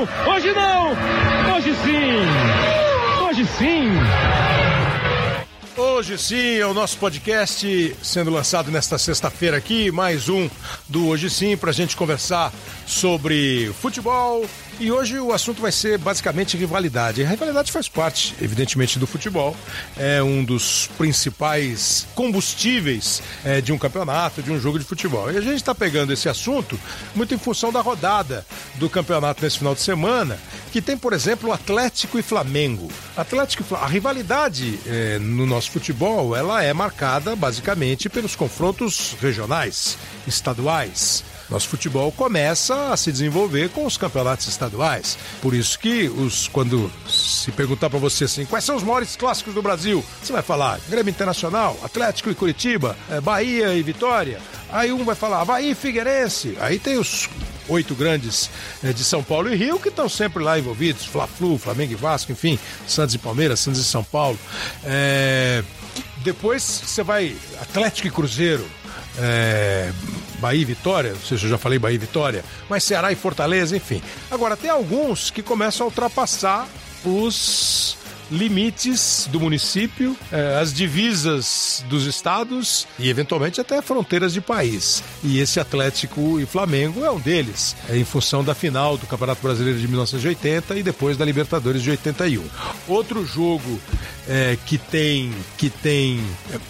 não, hoje não, hoje sim, hoje sim. Hoje sim é o nosso podcast sendo lançado nesta sexta-feira aqui, mais um do Hoje Sim, para a gente conversar sobre futebol. E hoje o assunto vai ser basicamente rivalidade. A rivalidade faz parte, evidentemente, do futebol. É um dos principais combustíveis é, de um campeonato, de um jogo de futebol. E a gente está pegando esse assunto muito em função da rodada do campeonato nesse final de semana, que tem, por exemplo, Atlético e Flamengo. Atlético e Flamengo. A rivalidade é, no nosso futebol, ela é marcada basicamente pelos confrontos regionais, estaduais. Nosso futebol começa a se desenvolver com os campeonatos estaduais. Por isso que os quando se perguntar para você assim, quais são os maiores clássicos do Brasil, você vai falar Grêmio Internacional, Atlético e Curitiba, é, Bahia e Vitória. Aí um vai falar Bahia e Figueirense. Aí tem os oito grandes é, de São Paulo e Rio que estão sempre lá envolvidos, Fla-Flu, Flamengo e Vasco, enfim, Santos e Palmeiras, Santos e São Paulo. É... Depois você vai Atlético e Cruzeiro, é, Bahia e Vitória, não sei se eu já falei Bahia e Vitória, mas Ceará e Fortaleza, enfim. Agora, tem alguns que começam a ultrapassar os limites do município, eh, as divisas dos estados e eventualmente até fronteiras de país. E esse Atlético e Flamengo é um deles, é em função da final do Campeonato Brasileiro de 1980 e depois da Libertadores de 81. Outro jogo é, que tem que tem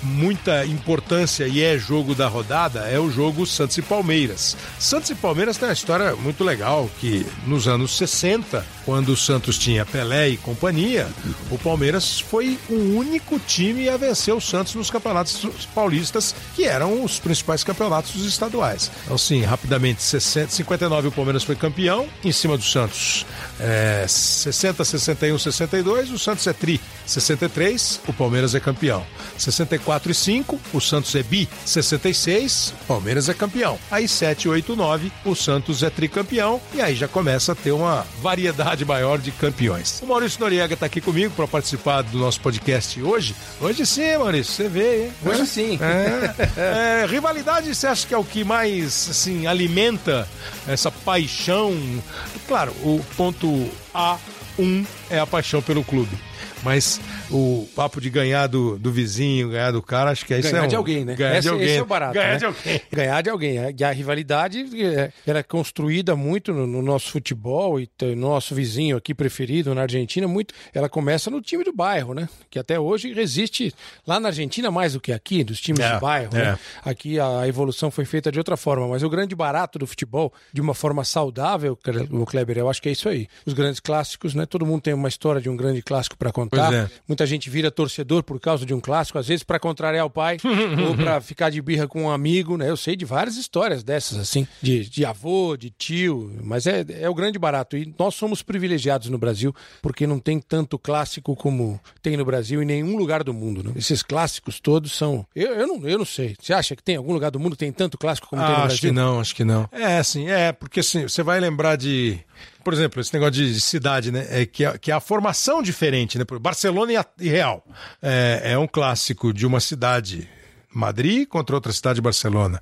muita importância e é jogo da rodada é o jogo Santos e Palmeiras. Santos e Palmeiras tem uma história muito legal que nos anos 60, quando o Santos tinha Pelé e companhia, o Palmeiras foi o único time a vencer o Santos nos campeonatos paulistas, que eram os principais campeonatos estaduais. Então, sim, rapidamente, 60, 59 o Palmeiras foi campeão, em cima do Santos. É, 60, 61, 62, o Santos é tri. 63, o Palmeiras é campeão. 64 e 5, o Santos é bi. 66, o Palmeiras é campeão. Aí 7, 8, 9, o Santos é tricampeão. E aí já começa a ter uma variedade maior de campeões. O Maurício Noriega está aqui comigo para participar do nosso podcast hoje. Hoje sim, Maurício, você vê, hein? Hoje sim. É, é, rivalidade, você acha que é o que mais assim alimenta essa paixão? Claro, o ponto A1 é a paixão pelo clube. Mas o papo de ganhar do, do vizinho, ganhar do cara, acho que é isso. Ganhar é um, de alguém, né? Ganhar esse, de alguém. Esse é o barato. Ganhar né? de alguém. Ganhar de alguém. E a rivalidade é, era é construída muito no, no nosso futebol e no nosso vizinho aqui preferido na Argentina, muito. Ela começa no time do bairro, né? Que até hoje resiste lá na Argentina mais do que aqui, dos times É, do bairro. é. Né? Aqui a evolução foi feita de outra forma, mas o grande barato do futebol, de uma forma saudável, o Kleber, eu acho que é isso aí. Os grandes clássicos, né? Todo mundo tem uma história de um grande clássico para contar. Pois é. Muita gente vira torcedor por causa de um clássico, às vezes para contrariar o pai ou para ficar de birra com um amigo, né? Eu sei de várias histórias dessas, assim, de, de avô, de tio, mas é, é o grande barato. E nós somos privilegiados no Brasil porque não tem tanto clássico como tem no Brasil em nenhum lugar do mundo. Né? Esses clássicos todos são. Eu, eu, não, eu não sei. Você acha que tem algum lugar do mundo que tem tanto clássico como tem no Ah, Brasil? acho que não, acho que não. É, assim, é, porque assim, você vai lembrar de. Por exemplo, esse negócio de cidade, né? É que, a, que a formação diferente, né? Barcelona e, a- e Real. É, é um clássico de uma cidade, Madrid, contra outra cidade, Barcelona,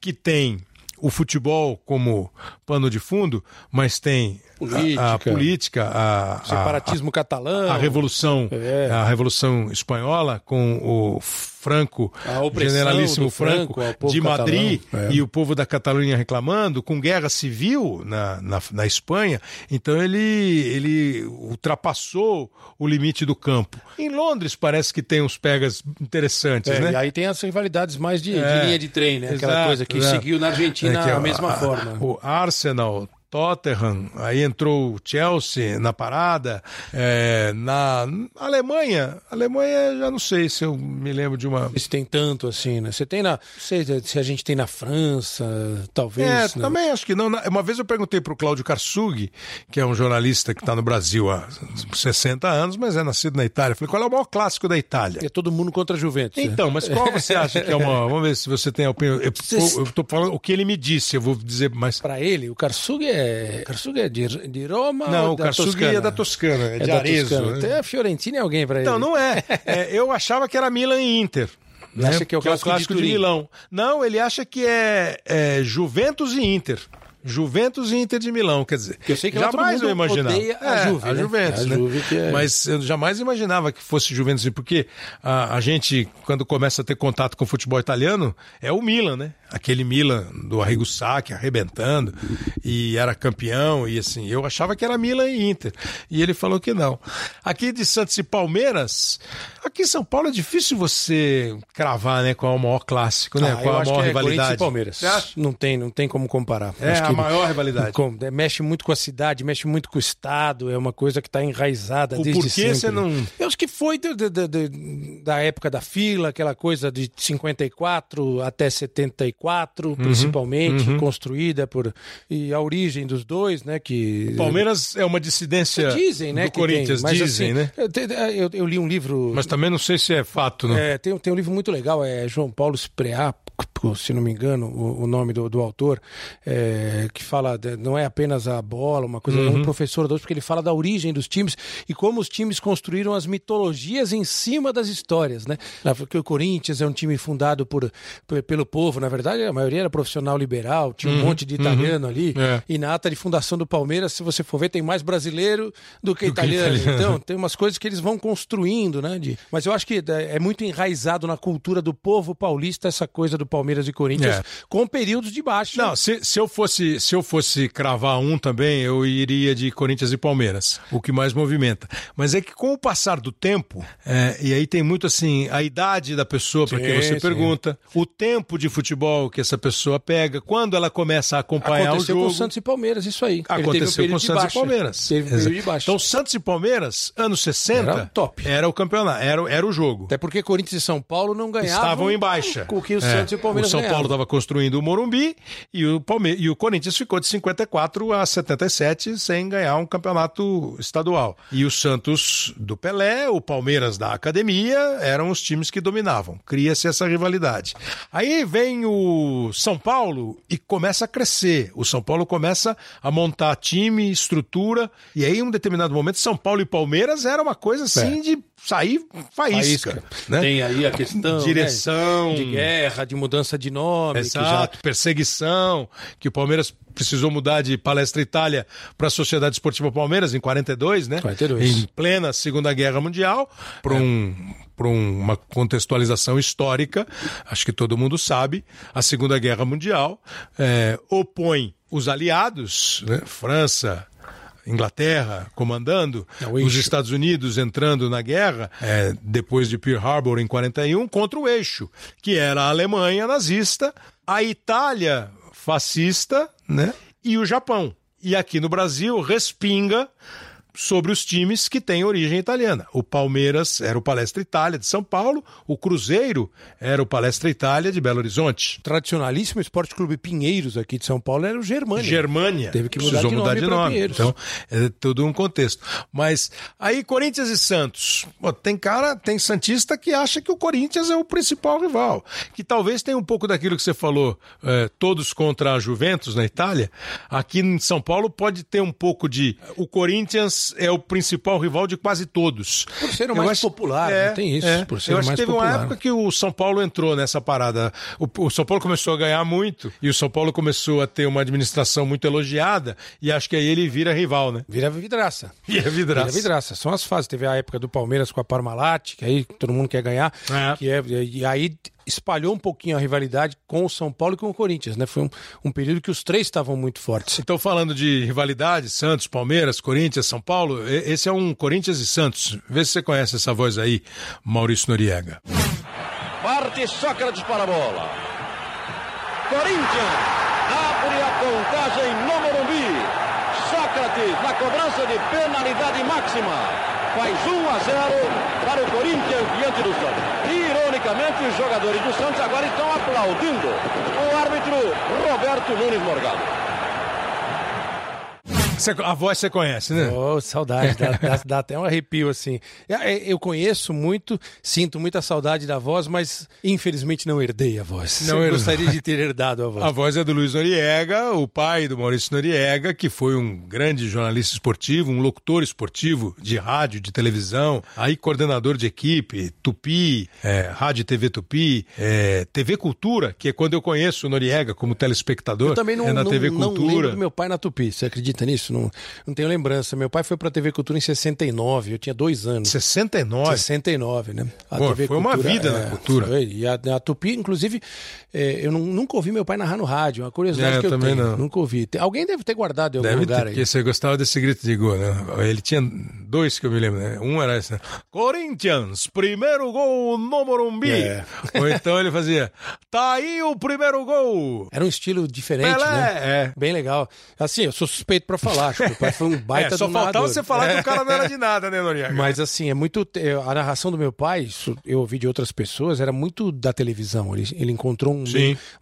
que tem o futebol como pano de fundo, mas tem a- a, Política. política, a, Separatismo catalão. a revolução É. a revolução espanhola com o Franco opressão generalíssimo Franco, Franco de Madrid catalão, é. e o povo da Catalunha reclamando com guerra civil na, na, na Espanha então ele ele ultrapassou o limite do campo em Londres parece que tem uns pegas interessantes É, né E aí tem as rivalidades mais de, de É. linha de trem, né? Aquela Exato, coisa que exato. seguiu na Argentina É que a a- mesma forma. O Arsenal, Tottenham, aí entrou o Chelsea na parada. É, na Alemanha, Alemanha já não sei se eu me lembro de uma. Se tem tanto assim, né? Você tem na. Não sei se a gente tem na França, talvez. É, né? também acho que não. Uma vez eu perguntei para o Cláudio Karsug, que é um jornalista que está no Brasil há 60 anos, mas é nascido na Itália. Eu falei, qual é o maior clássico da Itália? É todo mundo contra a Juventus. né? Então, mas qual você acha que é uma. Vamos ver se você tem a opinião. Eu, tô falando o que ele me disse, eu vou dizer mais. Para ele, o Karsug é. Karsug é de, de Roma. Não, o da Karsug Toscana? é da Toscana, é, de da Arezzo. Toscana. né? Até a Fiorentina é alguém para ele. Então, não é. É, Eu achava que era Milan e Inter. né? acha que é o clássico de de, Turim. Milão. Não, ele acha que é, é Juventus e Inter. Juventus e Inter de Milão, quer dizer. Eu sei que jamais eu imaginava. odeia a É, Juve, a né? Juventus, A né? Juve que é- Mas eu jamais imaginava que fosse Juventus, porque a, a gente, quando começa a ter contato com o futebol italiano, é o Milan, né? Aquele Milan do Arrigo Sacchi arrebentando e era campeão e assim, eu achava que era Milan e Inter. E ele falou que não. Aqui de Santos e Palmeiras, aqui em São Paulo é difícil você cravar, né, qual é o maior clássico, né? Ah, qual é a maior é rivalidade. Palmeiras. Não tem, não tem como comparar. É Acho a maior rivalidade. Com- é, mexe muito com a cidade, mexe muito com o estado, é uma coisa que está enraizada O desde sempre. você não- Eu acho que foi do- do- do- da época da fila, aquela coisa de 54 até 74, Uhum, principalmente, construída por... E a origem dos dois, né, que... Palmeiras é uma dissidência Dizem, né, do Corinthians, tem, mas, dizem, assim, né? Eu- eu li um livro... Mas também não sei se é fato, né? É, tem, tem um livro muito legal, é João Paulo Spreá, se não me engano, o, o nome do, do autor, é, que fala, de- não é apenas a bola, uma coisa, é Uhum. um professor dois, porque ele fala da origem dos times e como os times construíram as mitologias em cima das histórias, né? Porque o Corinthians é um time fundado por, pe- pelo povo, na verdade, a maioria era profissional liberal, tinha um monte de italiano ali, Uhum. É. e na ata de fundação do Palmeiras, se você for ver, tem mais brasileiro do que Do que italiano. italiano. Então, tem umas coisas que eles vão construindo, né? de- Mas eu acho que é é muito enraizado na cultura do povo paulista essa coisa do Palmeiras e Corinthians, É. com períodos de baixa. Não, se, se eu fosse se eu fosse cravar um também, eu iria de Corinthians e Palmeiras, o que mais movimenta. Mas é que com o passar do tempo, é, e aí tem muito assim, a idade da pessoa para quem você sim. pergunta, o tempo de futebol que essa pessoa pega, quando ela começa a acompanhar Aconteceu o jogo. com o Santos e Palmeiras, isso aí. Um Aconteceu com Santos baixa. e Palmeiras. Teve um período de baixa. Então, Santos e Palmeiras, anos 60, Era top. era o campeonato, era, era o jogo. Até porque Corinthians e São Paulo não ganhavam. Estavam em baixa. Com o que o É. Santos e o O São Paulo ganhavam. estava construindo o Morumbi e o, Palme... e o Corinthians ficou de 54 a 77 sem ganhar um campeonato estadual. E o Santos do Pelé, o Palmeiras da Academia eram os times que dominavam. Cria-se essa rivalidade. Aí vem o São Paulo e começa a crescer. O São Paulo começa a montar time, estrutura. E aí, em um determinado momento, São Paulo e Palmeiras era uma coisa assim É. de sair faísca. Faísca. Né? Tem aí a questão Direção. né, de guerra, de mudança de nome. que já- Exato, perseguição, que o Palmeiras precisou mudar de Palestra Itália para a Sociedade Esportiva Palmeiras em 42, né? 42. Em plena Segunda Guerra Mundial, por um por um- uma contextualização histórica, acho que todo mundo sabe, a Segunda Guerra Mundial eh, opõe os aliados, né? França, Inglaterra comandando, É os. Estados Unidos entrando na guerra, é, depois de Pearl Harbor em 41, contra o eixo, que era a Alemanha nazista, a Itália fascista, né? E o Japão. E aqui no Brasil respinga sobre os times que têm origem italiana. O Palmeiras era o Palestra Itália de São Paulo, o Cruzeiro era o Palestra Itália de Belo Horizonte. Tradicionalíssimo Esporte Clube Pinheiros aqui de São Paulo era o Germânia. Germânia. Teve que mudar Precisou de mudar nome de nome. Pinheiros. Então, é todo um contexto. Mas aí, Corinthians e Santos. Pô, tem cara, tem Santista que acha que o Corinthians é o principal rival. Que talvez tenha um pouco daquilo que você falou, é, todos contra a Juventus na Itália. Aqui em São Paulo pode ter um pouco de. O Corinthians é o principal rival de quase todos. Por ser o mais acho- popular, é, tem isso. é. Por ser Eu acho que teve popular. uma época que o São Paulo entrou nessa parada. O, o São Paulo começou a ganhar muito e o São Paulo começou a ter uma administração muito elogiada e acho que aí ele vira rival, né? Vira vidraça. Vira vidraça. Vira vidraça. São as fases. Teve a época do Palmeiras com a Parmalat, que aí todo mundo quer ganhar. É. Que é, e aí espalhou um pouquinho a rivalidade com o São Paulo e com o Corinthians, né? Foi um, um período que os três estavam muito fortes. Então, falando de rivalidade, Santos, Palmeiras, Corinthians, São Paulo, esse é um Corinthians e Santos. Vê se você conhece essa voz aí, Maurício Noriega. Parte Sócrates para a bola. Corinthians abre a contagem no Morumbi. Sócrates na cobrança de penalidade máxima. Faz 1 a 0 para o Corinthians diante do Santos. Os jogadores do Santos agora estão aplaudindo o árbitro Roberto Nunes Morgado. A voz você conhece, né? Oh, saudade, dá, dá, dá, até um arrepio assim. É, eu conheço muito, sinto muita saudade da voz, mas infelizmente não herdei a voz. Não eu gostaria de ter herdado a voz. A voz é do Luiz Noriega, o pai do Maurício Noriega, que foi um grande jornalista esportivo, um locutor esportivo de rádio, de televisão, aí coordenador de equipe, Tupi, é, Rádio e TV Tupi, é, TV Cultura, que é quando eu conheço o Noriega como telespectador. Eu também não, é na não, TV não Cultura. lembro do meu pai na Tupi, você acredita nisso? Não, não tenho lembrança. Meu pai foi pra TV Cultura em 69, eu tinha dois anos. 69? 69, né? A Pô, TV foi Cultura, uma vida é, na cultura. Foi, e a, a Tupi, inclusive, é, eu não, nunca ouvi meu pai narrar no rádio, uma curiosidade é, que eu também tenho. Não. Nunca ouvi. Alguém deve ter guardado em algum deve lugar ter, aí. Porque você gostava desse grito de gol, né? Ele tinha dois que eu me lembro, né? Um era esse, né? Corinthians, primeiro gol no Morumbi. É. Ou então ele fazia, tá aí o primeiro gol. Era um estilo diferente, Pelé, né? É. Bem legal. Assim, eu sou suspeito pra falar, que meu pai foi um baita é, só faltava você falar que o cara não era de nada, né, Noriega? Mas assim, é muito. A narração do meu pai, isso eu ouvi de outras pessoas, era muito da televisão. Ele, ele encontrou um,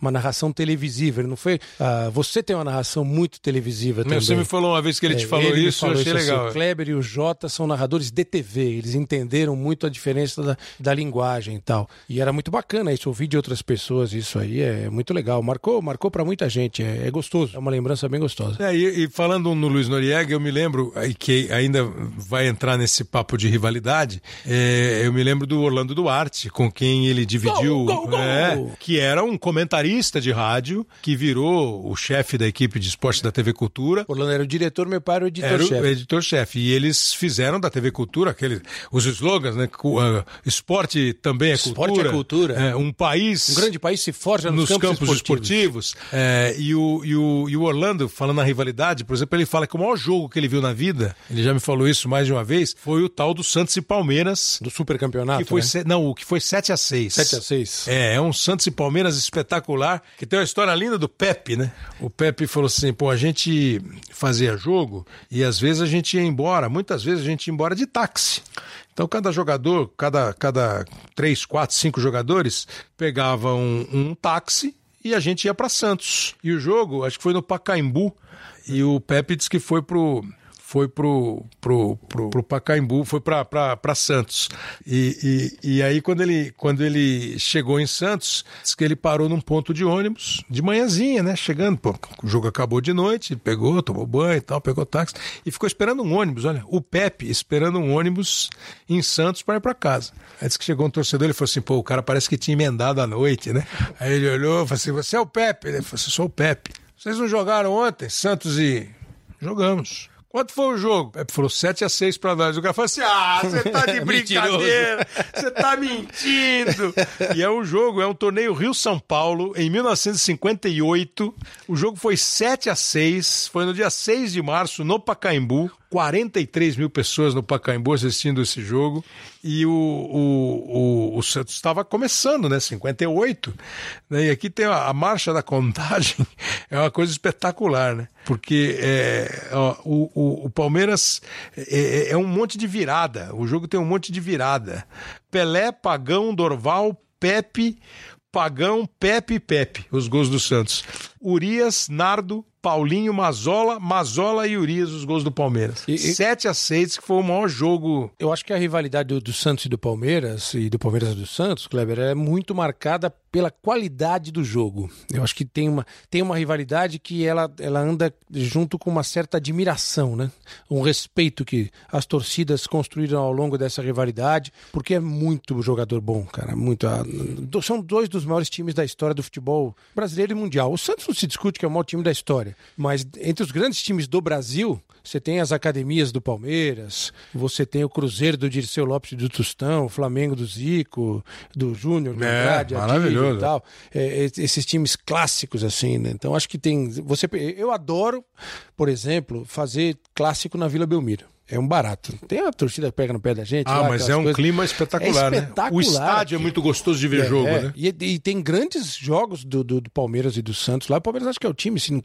uma narração televisiva. Ele não foi. Uh, você tem uma narração muito televisiva também. Você me falou uma vez que ele te falou ele isso, falou eu achei isso, legal. Assim, o Kleber e o Jota são narradores de TV. Eles entenderam muito a diferença da, da linguagem e tal. E era muito bacana isso, ouvir de outras pessoas, isso aí é muito legal. Marcou, marcou para muita gente, é, é, gostoso. É uma lembrança bem gostosa. É, e, e, falando no Luiz Noriega, eu me lembro, que ainda vai entrar nesse papo de rivalidade, é, eu me lembro do Orlando Duarte, com quem ele dividiu, gol, gol, é, gol. que era um comentarista de rádio, que virou o chefe da equipe de esporte da TV Cultura. Orlando era o diretor, meu pai era o editor-chefe. Era o editor-chefe. E eles fizeram da TV Cultura aquele, os slogans, né? Uh, esporte também é esporte cultura. é cultura. É, um país. Um grande país se forja nos, nos campos, campos esportivos. esportivos. É, e, o, e, o, e o Orlando, falando na rivalidade, por exemplo, ele fala que o maior jogo que ele viu na vida, ele já me falou isso mais de uma vez, foi o tal do Santos e Palmeiras. Do supercampeonato. Que foi né? se, não, o que foi 7 a 6 7 a 6 É, é um Santos e Palmeiras espetacular, que tem uma história linda do Pepe, né? O Pepe falou assim: pô, a gente fazia jogo e às vezes a gente ia embora, muitas vezes a gente ia embora de táxi. Então, cada jogador, cada, cada três, quatro, cinco jogadores, pegava um, um táxi e a gente ia para Santos. E o jogo, acho que foi no Pacaembu, e o Pepe disse que foi pro foi pro, pro, pro, pro Pacaembu, foi para Santos. E, e, e, aí, quando ele, quando ele chegou em Santos, disse que ele parou num ponto de ônibus, de manhãzinha, né? Chegando, pô, o jogo acabou de noite, pegou, tomou banho e tal, pegou táxi, e ficou esperando um ônibus, olha, o Pepe esperando um ônibus em Santos para ir para casa. Aí disse que chegou um torcedor, ele falou assim, pô, o cara parece que tinha emendado a noite, né? Aí ele olhou falou assim, você é o Pepe? Ele falou assim, sou o Pepe. Vocês não jogaram ontem, Santos e... Jogamos. Quanto foi o jogo? Pepe falou 7 a 6 para nós. O cara falou assim: ah, você tá de brincadeira, você tá mentindo. e é um jogo, é um torneio Rio-São Paulo, em 1958. O jogo foi 7 a 6 foi no dia 6 de março, no Pacaembu. 43 mil pessoas no Pacaembu assistindo esse jogo. E o, o, o, o Santos estava começando, né? 58. Né? E aqui tem a, a, marcha da contagem, é uma coisa espetacular, né? Porque é, ó, o, o, o, Palmeiras é, é um monte de virada. O jogo tem um monte de virada. Pelé, Pagão, Dorval, Pepe, Pagão, Pepe Pepe, os gols do Santos. Urias, Nardo, Paulinho, Mazola, Mazola e Urias, os gols do Palmeiras. E, e... 7 a 6 que foi o maior jogo. Eu acho que a rivalidade do, do Santos e do Palmeiras, e do Palmeiras e do Santos, Kleber, é muito marcada pela qualidade do jogo. Eu acho que tem uma, tem uma rivalidade que ela, ela anda junto com uma certa admiração, né? Um respeito que as torcidas construíram ao longo dessa rivalidade, porque é muito jogador bom, cara. Muito. São dois dos maiores times da história do futebol brasileiro e mundial. O Santos não se discute que é o maior time da história, mas entre os grandes times do Brasil, você tem as academias do Palmeiras, você tem o Cruzeiro do Dirceu Lopes do Tostão, o Flamengo do Zico, do Júnior, do é, Andrade, maravilhoso. e tal. É, esses times clássicos, assim, né? Então acho que tem. Você, eu adoro, por exemplo, fazer clássico na Vila Belmiro. É um barato. Tem a torcida que pega no pé da gente. Ah, lá, mas é um coisas... clima espetacular, é espetacular, né? O estádio é muito gostoso de ver é, jogo, é. né? E, e, tem grandes jogos do, do, do, Palmeiras e do Santos lá. O Palmeiras acho que é o time, assim,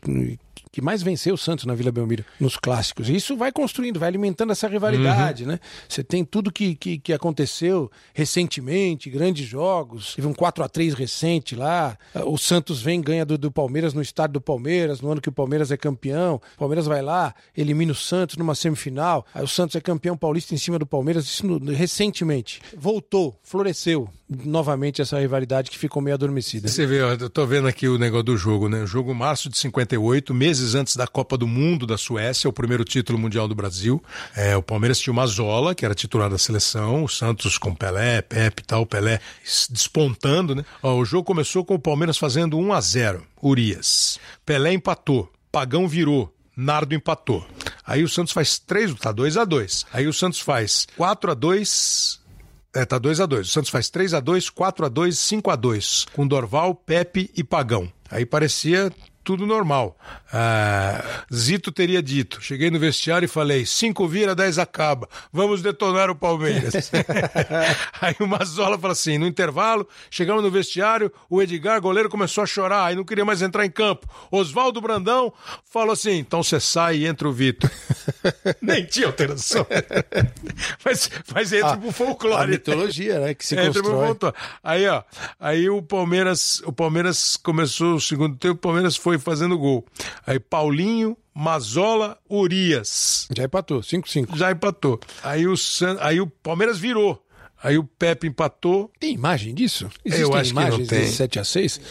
que mais venceu o Santos na Vila Belmiro nos clássicos. E isso vai construindo, vai alimentando essa rivalidade, uhum. né? Você tem tudo que, que, que, aconteceu recentemente, grandes jogos. Teve um 4 a 3 recente lá. O Santos vem ganha do, do Palmeiras no estádio do Palmeiras, no ano que o Palmeiras é campeão. O Palmeiras vai lá, elimina o Santos numa semifinal. Aí o Santos é campeão paulista em cima do Palmeiras, isso no, recentemente. Voltou, floresceu novamente essa rivalidade que ficou meio adormecida. Você vê, eu tô vendo aqui o negócio do jogo, né? O jogo março de 58, meses antes da Copa do Mundo da Suécia, o primeiro título mundial do Brasil. É, o Palmeiras tinha o Mazola, que era titular da seleção, o Santos com Pelé, Pepe e tal, Pelé despontando, né? Ó, o jogo começou com o Palmeiras fazendo 1 a 0 Urias. Pelé empatou, Pagão virou, Nardo empatou. Aí o Santos faz 3, tá 2 a 2 Aí o Santos faz 4 a 2 é, tá 2 a 2 O Santos faz 3 a 2 4 a 2 5 a 2 com Dorval, Pepe e Pagão. Aí parecia tudo normal. Ah, Zito teria dito. Cheguei no vestiário e falei: cinco vira, dez acaba. Vamos detonar o Palmeiras. aí o Mazola falou assim: no intervalo, chegamos no vestiário, o Edgar, goleiro, começou a chorar, aí não queria mais entrar em campo. Oswaldo Brandão falou assim: então você sai e entra o Vitor. Nem tinha alteração. mas, mas entra ah, pro folclore. A mitologia, né? Que se entra constrói. Pro aí, ó. Aí o Palmeiras, o Palmeiras começou o segundo tempo, o Palmeiras foi fazendo gol. Aí Paulinho, Mazola, Urias. Já empatou, 5-5. Já empatou. Aí o, San... aí o Palmeiras virou. Aí o Pepe empatou. Tem imagem disso? Existem Eu acho imagens que não tem. 7 a 6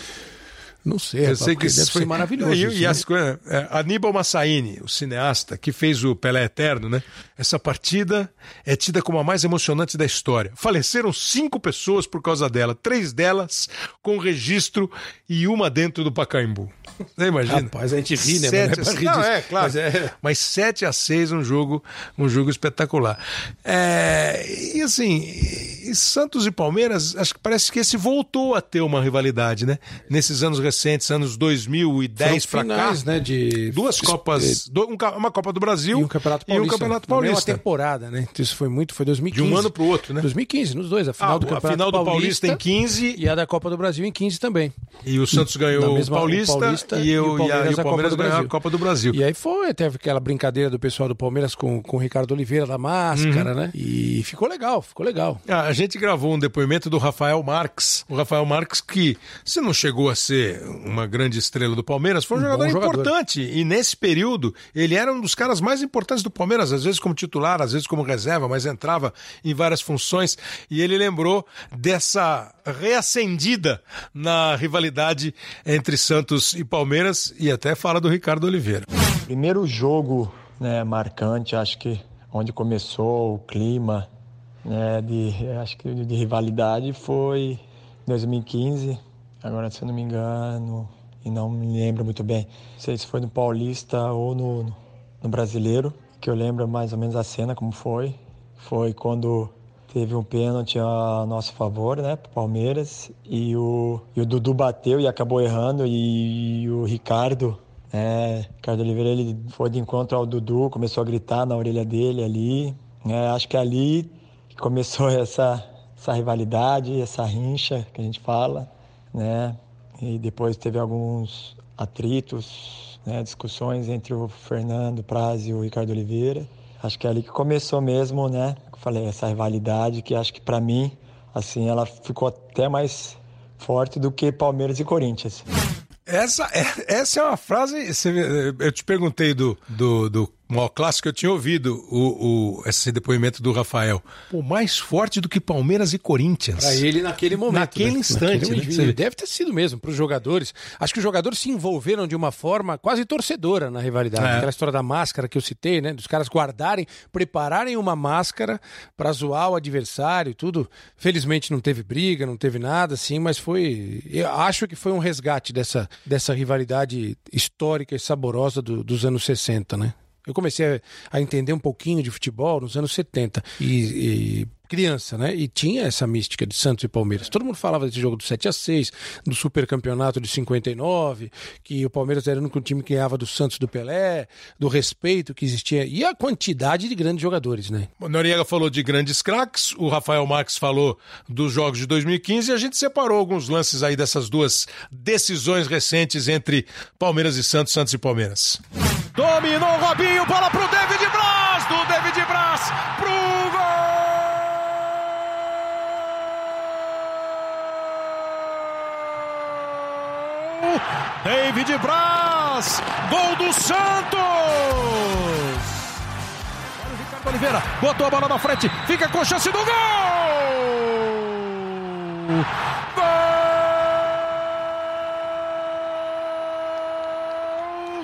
não sei, eu sei que deve foi... maravilhoso. E, isso, e né? as é, Aníbal Massaini, o cineasta que fez o Pelé Eterno, né? Essa partida é tida como a mais emocionante da história. Faleceram cinco pessoas por causa dela, três delas com registro e uma dentro do Pacaembu. Você imagina? Rapaz, a gente ri, né? Sete a... Não, é, claro. Mas, é... Mas 7 a 6 um jogo, um jogo espetacular. É... E assim, e Santos e Palmeiras, acho que parece que esse voltou a ter uma rivalidade, né? Nesses anos recentes, anos 2010 para cá. né? De... Duas Copas, uma Copa do Brasil e um Campeonato Paulista. E um Campeonato Paulista. Uma temporada, né? Isso foi muito, foi 2015. De um ano para o outro, né? 2015, nos dois. A final ah, do Campeonato a final do Paulista, Paulista em 15 e a da Copa do Brasil em 15 também. E o Santos ganhou o Paulista, Paulista, e, eu, e, o Palmeiras, e a, e o Palmeiras ganhou a Copa do Brasil. E aí foi, teve aquela brincadeira do pessoal do Palmeiras com, com o Ricardo Oliveira da máscara, uhum. né? E ficou legal, ficou legal. Ah, a gente gravou um depoimento do Rafael Marques. O Rafael Marques que, se não chegou a ser uma grande estrela do Palmeiras, foi um, um jogador, jogador importante. E nesse período, ele era um dos caras mais importantes do Palmeiras, às vezes como titular, às vezes como reserva, mas entrava em várias funções. E ele lembrou dessa reacendida na rivalidade entre Santos e Palmeiras e até fala do Ricardo Oliveira. Primeiro jogo né, marcante, acho que onde começou o clima né, de, acho que de rivalidade foi 2015, agora se eu não me engano, e não me lembro muito bem, não sei se foi no Paulista ou no, no Brasileiro, que eu lembro mais ou menos a cena como foi. Foi quando teve um pênalti a nosso favor, né, pro Palmeiras, e o, e o Dudu bateu e acabou errando, e, o Ricardo, né, Ricardo Oliveira, ele foi de encontro ao Dudu, começou a gritar na orelha dele ali, né, acho que ali começou essa, essa rivalidade, essa rincha que a gente fala, né, e depois teve alguns atritos, né, discussões entre o Fernando Praz e o Ricardo Oliveira, acho que é ali que começou mesmo, né, falei, essa rivalidade que acho que para mim, assim, ela ficou até mais forte do que Palmeiras e Corinthians. Essa é, essa é uma frase. Eu te perguntei do, do, do maior clássico, eu tinha ouvido o, o, esse depoimento do Rafael. O mais forte do que Palmeiras e Corinthians. Para ele naquele momento. Naquele né? instante. Naquele né? Deve ter sido mesmo para os jogadores. Acho que os jogadores se envolveram de uma forma quase torcedora na rivalidade. É. Aquela história da máscara que eu citei, né? Dos caras guardarem, prepararem uma máscara para zoar o adversário e tudo. Felizmente não teve briga, não teve nada assim, mas foi. Eu acho que foi um resgate dessa, dessa rivalidade histórica e saborosa do, dos anos 60, né? Eu comecei a, entender um pouquinho de futebol nos anos 70. E, e criança, né? E tinha essa mística de Santos e Palmeiras. Todo mundo falava desse jogo do 7 a 6 do supercampeonato de 59, que o Palmeiras era o único time que ganhava do Santos do Pelé, do respeito que existia e a quantidade de grandes jogadores, né? O Noriega falou de grandes craques, o Rafael Marques falou dos jogos de 2015 e a gente separou alguns lances aí dessas duas decisões recentes entre Palmeiras e Santos, Santos e Palmeiras. Dominou Robinho, bola pro David Braz, do David Braz pro gol! David Braz, gol do Santos! Ricardo Oliveira, botou a bola na frente, fica com chance do gol! Gol!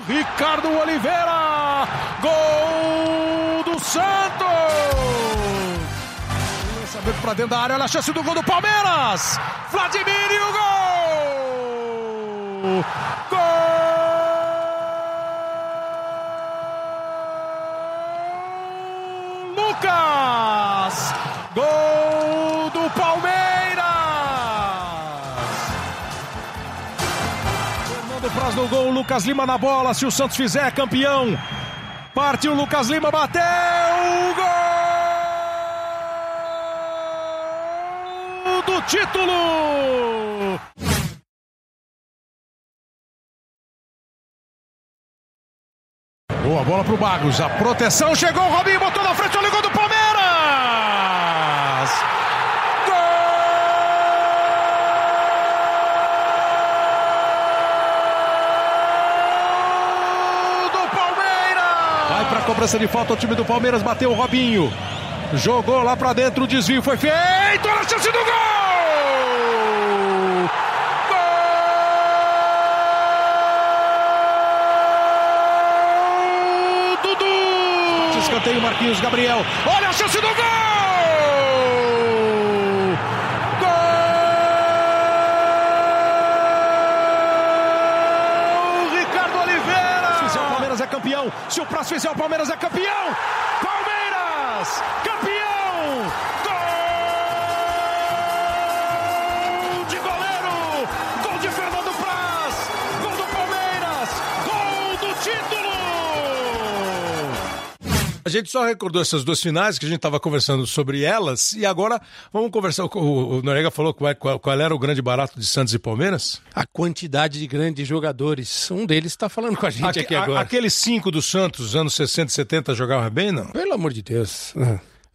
Ricardo Oliveira, gol do Santos! Lançamento para dentro da área, olha a chance do gol do Palmeiras! Vladimir e o gol! Gol! Lucas! Gol do Palmeiras! Fernando Praz no gol, Lucas Lima na bola. Se o Santos fizer, é campeão. Partiu Lucas Lima, bateu! Gol do título! Boa bola pro Bagos. A proteção chegou. O Robinho botou na frente. Olha o gol do Palmeiras. Gol do Palmeiras. Vai pra cobrança de falta o time do Palmeiras. Bateu o Robinho. Jogou lá pra dentro. O desvio foi feito. Olha a chance do gol. Escanteio, Marquinhos Gabriel. Olha a chance do gol! Gol! Ricardo Oliveira! Se o Palmeiras é campeão. Se o próximo fizer o Palmeiras é campeão. Gente só recordou essas duas finais que a gente estava conversando sobre elas e agora vamos conversar. O, o Norega falou qual, qual, qual, era o grande barato de Santos e Palmeiras? A quantidade de grandes jogadores. Um deles está falando com a gente Aque, aqui agora. A, aqueles cinco do Santos, anos 60 e 70, jogavam bem, não? Pelo amor de Deus.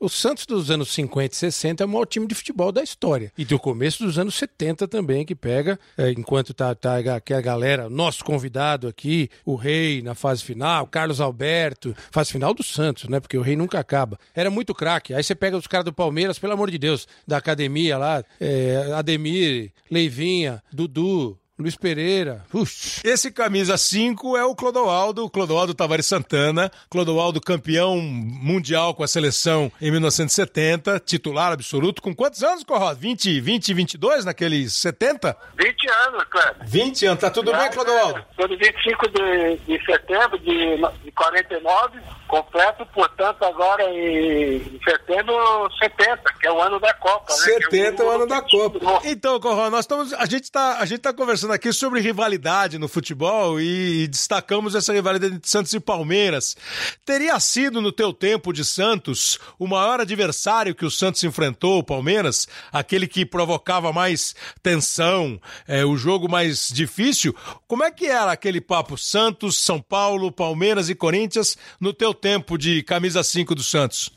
O Santos dos anos 50 e 60 é o maior time de futebol da história. E do começo dos anos 70 também, que pega, é, enquanto tá, tá aqui a galera, nosso convidado aqui, o Rei na fase final, Carlos Alberto, fase final do Santos, né? Porque o Rei nunca acaba. Era muito craque. Aí você pega os caras do Palmeiras, pelo amor de Deus, da academia lá, é, Ademir, Leivinha, Dudu, Luiz Pereira. Ux. Esse camisa 5 é o Clodoaldo, Clodoaldo Tavares Santana, Clodoaldo campeão mundial com a seleção em 1970, titular absoluto. Com quantos anos, Corrado? 20, 20, 22 naqueles 70? 20 anos, Cleber. 20 anos, tá tudo Já, bem, Clodoaldo? De 25 de, de setembro de, de 49, completo, portanto, agora em setembro 70, que é o ano da Copa. 70 né? é o, o ano da Copa. Então, Corrado, nós estamos. A gente tá, a gente tá conversando aqui sobre rivalidade no futebol e destacamos essa rivalidade entre Santos e Palmeiras. Teria sido no teu tempo de Santos o maior adversário que o Santos enfrentou, o Palmeiras? Aquele que provocava mais tensão, é, o jogo mais difícil? Como é que era aquele papo Santos, São Paulo, Palmeiras e Corinthians no teu tempo de camisa 5 do Santos?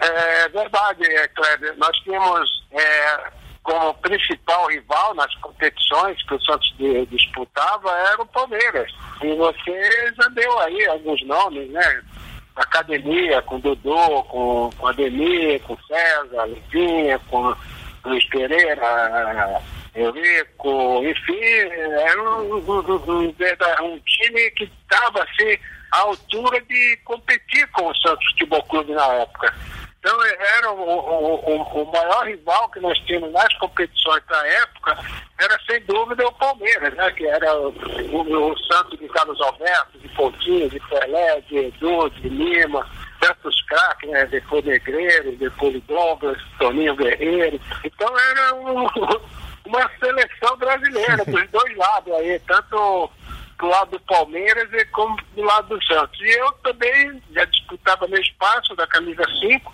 É, é verdade, Kleber. Nós tínhamos. É como principal rival nas competições que o Santos disputava era o Palmeiras. E você já deu aí alguns nomes, né? Academia, com Dodô, com, com Ademir, com César, Livinha, com Luiz Pereira, Eurico, enfim, era um, um, um, um time que estava assim, à altura de competir com o Santos Futebol Clube na época. Então era o, o, o, maior rival que nós tínhamos nas competições da época, era sem dúvida o Palmeiras, né? que era o, o, o Santos de Carlos Alberto, de Coutinho, de Pelé, de Edu, de Lima, tantos craques, né? Depois Negreiro, depois Douglas, Toninho Guerreiro. Então era um, uma seleção brasileira dos dois lados aí, tanto do lado do Palmeiras e como do lado do Santos. E eu também já disputava meu espaço da camisa 5,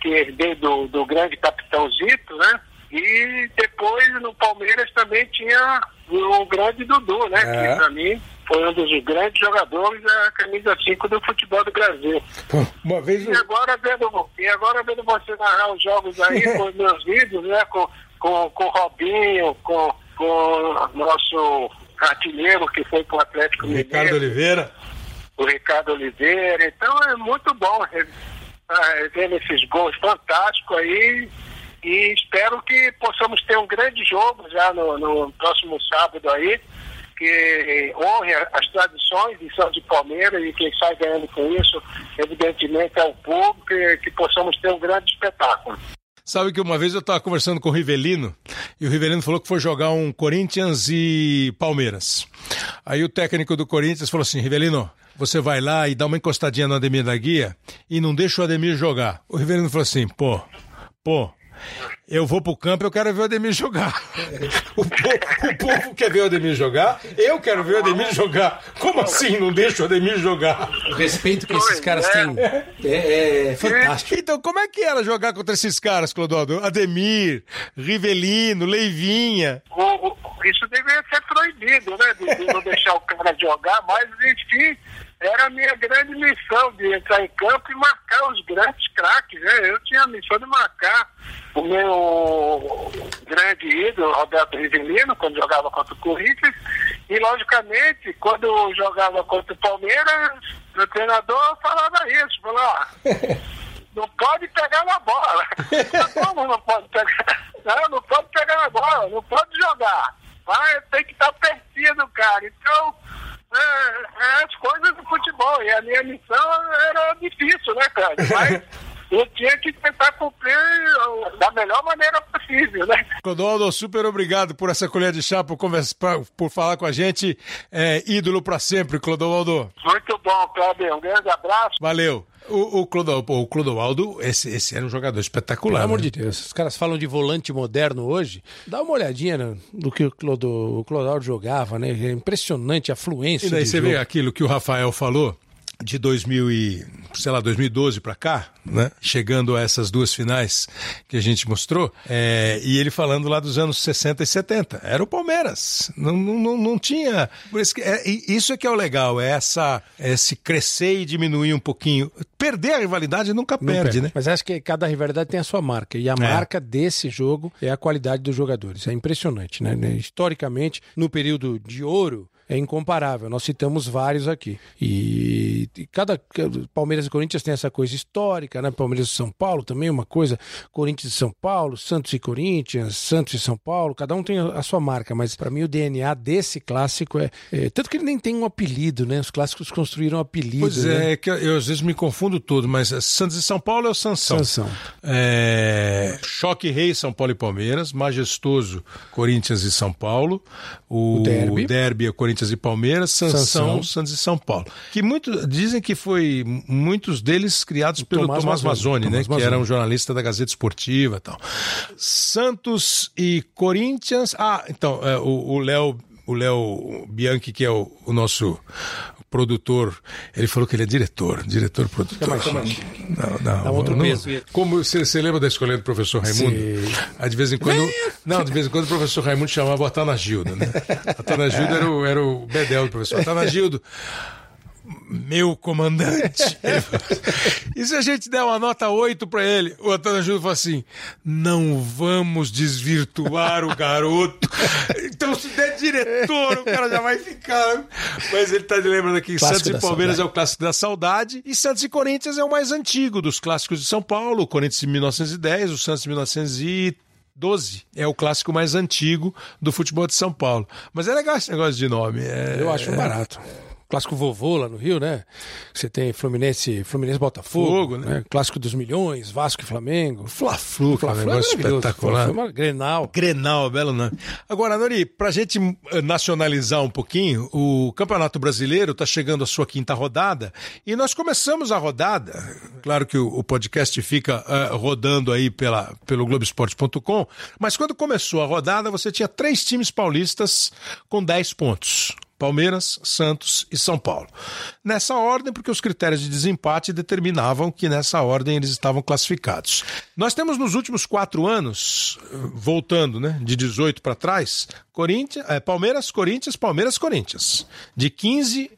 que herdei do, do grande capitão Zito, né? E depois no Palmeiras também tinha o grande Dudu, né? É. Que pra mim foi um dos grandes jogadores da camisa 5 do futebol do Brasil. Uma vez E agora vendo, e agora vendo você narrar os jogos aí com os meus vídeos, né? Com, com, com o Robinho, com, com o nosso artilheiro que foi pro Atlético Ricardo Mineiro, Oliveira. o Ricardo Oliveira. Então é muito bom ah, vendo esses gols fantásticos aí. E espero que possamos ter um grande jogo já no, no próximo sábado aí, que honre as tradições de Santos e Palmeiras e quem sai ganhando com isso, evidentemente, é o público, e que possamos ter um grande espetáculo. Sabe que uma vez eu estava conversando com o Rivelino e o Rivelino falou que foi jogar um Corinthians e Palmeiras. Aí o técnico do Corinthians falou assim: Rivelino, você vai lá e dá uma encostadinha no Ademir da Guia e não deixa o Ademir jogar. O Rivelino falou assim: pô, pô. Eu vou pro campo, eu quero ver o Ademir jogar. O povo, o povo quer ver o Ademir jogar, eu quero ver o Ademir jogar. Como assim não deixa o Ademir jogar? O respeito que esses caras é. têm é, é fantástico. Então, como é que era jogar contra esses caras, Clodoaldo? Ademir, Rivelino, Leivinha. O- o- isso deveria ser proibido, né? De, de não deixar o cara jogar, mas enfim, era a minha grande missão de entrar em campo e marcar os grandes craques, né? Eu tinha a missão de marcar o meu grande ídolo, Roberto Rivelino, quando jogava contra o Corinthians, e logicamente, quando jogava contra o Palmeiras, o treinador falava isso, falava, ó, não pode pegar na bola. Como não pode pegar? Não, não pode pegar na bola, não pode jogar. Vai, tem que estar pertinho do cara. Então, é, é as coisas do futebol. E a minha missão era difícil, né, cara? Mas eu tinha que tentar cumprir da melhor maneira possível, né? Clodoaldo, super obrigado por essa colher de chá, por, conversa, por, falar com a gente. É, ídolo pra sempre, Clodoaldo. Muito bom, Cláudio. Um grande abraço. Valeu. O, o, Clodoaldo, o Clodoaldo, esse, esse era um jogador espetacular. Pelo amor né? de Deus, os caras falam de volante moderno hoje. Dá uma olhadinha no, no que o, Clodo, o Clodoaldo jogava, né? É impressionante a fluência. E daí você jogo. vê aquilo que o Rafael falou de 2000 e, sei lá, 2012 para cá, né? Chegando a essas duas finais que a gente mostrou, é, e ele falando lá dos anos 60 e 70. Era o Palmeiras. Não, não, não, não tinha. Por isso, que é, isso é que é o legal, é essa, esse crescer e diminuir um pouquinho. Perder a rivalidade nunca perde, perde. né? Mas acho que cada rivalidade tem a sua marca. E a marca desse jogo é a qualidade dos jogadores. É impressionante, né? Historicamente, no período de ouro, é incomparável. Nós citamos vários aqui. E, e cada. Palmeiras e Corinthians tem essa coisa histórica, né? Palmeiras e São Paulo também, uma coisa. Corinthians e São Paulo, Santos e Corinthians, Santos e São Paulo, cada um tem a sua marca. Mas para mim, o DNA desse clássico é, é. Tanto que ele nem tem um apelido, né? Os clássicos construíram apelidos. Pois né? é, é que eu, eu às vezes me confundo todo, mas Santos e São Paulo é o Sansão. Sansão. É, Choque Rei, São Paulo e Palmeiras. Majestoso, Corinthians e São Paulo. O, O derby. é Corinthians e Palmeiras. Sansão. Santos e São Paulo. Que muito, dizem que foi muitos deles criados pelo Tomás Tomás, Mazzoni, né? Que era um jornalista da Gazeta Esportiva e tal. Santos e Corinthians. Ah, então, é, o o Léo. O Léo Bianchi, que é o, o nosso produtor, ele falou que ele é diretor, diretor produtor. Não, não. Dá outro não- peso. Como você, você lembra da escolinha do professor Raimundo? Sim. De vez em quando. Não, de vez em quando o professor Raimundo chamava a Tana Gilda, né? A Tana Gilda era o, era o bedel do professor. Tana Gildo. Meu comandante. Falou, e se a gente der uma nota 8 para ele? O Antônio Júlio falou assim: não vamos desvirtuar o garoto. Então, se der diretor, o cara já vai ficar. Mas ele tá lembrando aqui: Santos e Palmeiras saudade. é o clássico da saudade, e Santos e Corinthians é o mais antigo dos clássicos de São Paulo. O Corinthians em 1910, o Santos em 1912. É o clássico mais antigo do futebol de São Paulo. Mas é legal esse negócio de nome. é- Eu acho barato. Clássico vovô lá no Rio, né? Você tem Fluminense, Fluminense Botafogo, Fogo, né? Clássico dos milhões, Vasco e Flamengo. Fla-Flu, que é é negócio espetacular. Fla-Flu é Grenal. Grenal, belo nome. Agora, Nori, pra gente eh, nacionalizar um pouquinho, o Campeonato Brasileiro está chegando à sua quinta rodada e nós começamos a rodada. Claro que o, o podcast fica eh, rodando aí pela, pelo Globoesporte.com, mas quando começou a rodada, você tinha três times paulistas com 10 pontos. Palmeiras, Santos e São Paulo. Nessa ordem, porque os critérios de desempate determinavam que nessa ordem eles estavam classificados. Nós temos nos últimos quatro anos, voltando né, de 18 para trás, Corinthians, eh, Palmeiras, Corinthians, Palmeiras, Corinthians. De 15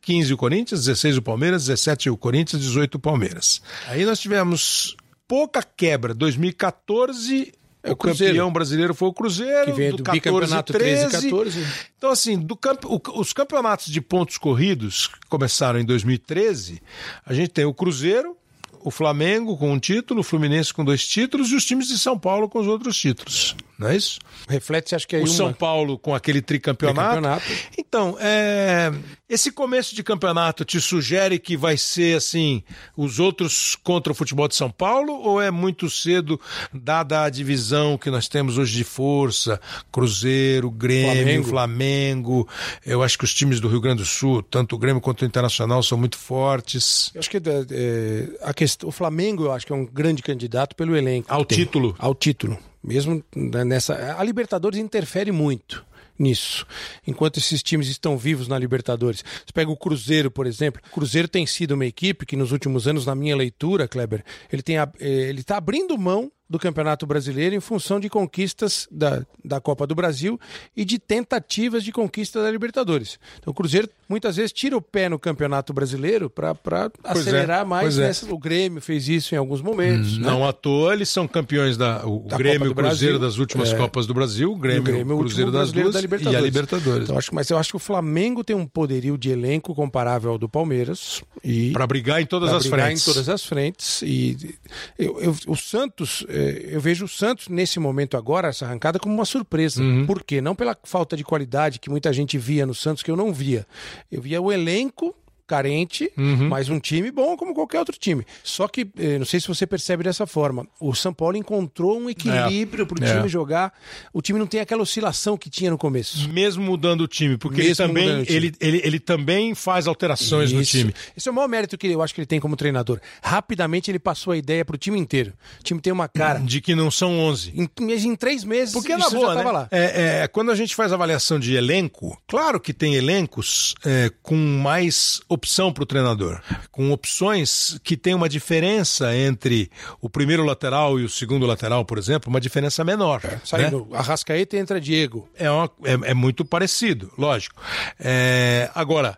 15 o Corinthians, 16 o Palmeiras, 17 o Corinthians, 18 o Palmeiras. Aí nós tivemos pouca quebra. 2014 É o o Cruzeiro. campeão brasileiro foi o Cruzeiro, Que veio do 14 bicampeonato 13 e 14. Então, assim, do camp... o- os campeonatos de pontos corridos que começaram em 2013, a gente tem o Cruzeiro, o Flamengo com um título, o Fluminense com dois títulos e os times de São Paulo com os outros títulos. Não é isso? Reflete, acho que aí o uma... São Paulo com aquele tricampeonato. Tricampeonato. Então, é, esse começo de campeonato te sugere que vai ser assim, os outros contra o futebol de São Paulo, ou é muito cedo, dada a divisão que nós temos hoje de força, Cruzeiro, Grêmio, Flamengo. Flamengo, eu acho que os times do Rio Grande do Sul, tanto o Grêmio quanto o Internacional, são muito fortes. Eu acho que é, a questão, o Flamengo, eu acho que é um grande candidato pelo elenco. Ao título. Ao título. Mesmo né, nessa. A Libertadores interfere muito nisso. Enquanto esses times estão vivos na Libertadores. Você pega o Cruzeiro, por exemplo. O Cruzeiro tem sido uma equipe que nos últimos anos, na minha leitura, Kleber, ele a- eh, ele está abrindo mão do Campeonato Brasileiro em função de conquistas da, da Copa do Brasil e de tentativas de conquista da Libertadores. Então o Cruzeiro muitas vezes tira o pé no Campeonato Brasileiro para é, acelerar mais. pois é. nessa- O Grêmio fez isso em alguns momentos. né? Não à toa, eles são campeões da o Da Grêmio e o Cruzeiro Brasil. das últimas É. Copas do Brasil, o Grêmio, o Grêmio é Cruzeiro das duas da Libertadores. e a Libertadores. Então, acho, mas eu acho que o Flamengo tem um poderio de elenco comparável ao do Palmeiras. E Para brigar em todas as brigar frentes. em todas as frentes. E eu, eu- o Santos, eh, eu vejo o Santos nesse momento agora, essa arrancada, como uma surpresa. Uhum. Por quê? Não pela falta de qualidade que muita gente via no Santos, que eu não via. Eu via o elenco carente, Uhum. mas um time bom como qualquer outro time. Só que, eh, não sei se você percebe dessa forma, o São Paulo encontrou um equilíbrio para o É. time jogar. O time não tem aquela oscilação que tinha no começo. Mesmo mudando o time, porque ele também, o ele, ele, ele também faz alterações no Isso. time. Esse é o maior mérito que eu acho que ele tem como treinador. Rapidamente ele passou a ideia pro time inteiro. O time tem uma cara. De que não são 11. Em, em três meses, Porque na boa, já né? lá. É, é, quando a gente faz avaliação de elenco, claro que tem elencos é, com mais opção para o treinador, com opções que tem uma diferença entre o primeiro lateral e o segundo lateral, por exemplo, uma diferença menor. né? Saindo Arrascaeta e entra Diego. É, uma- é- é muito parecido, lógico. É, agora,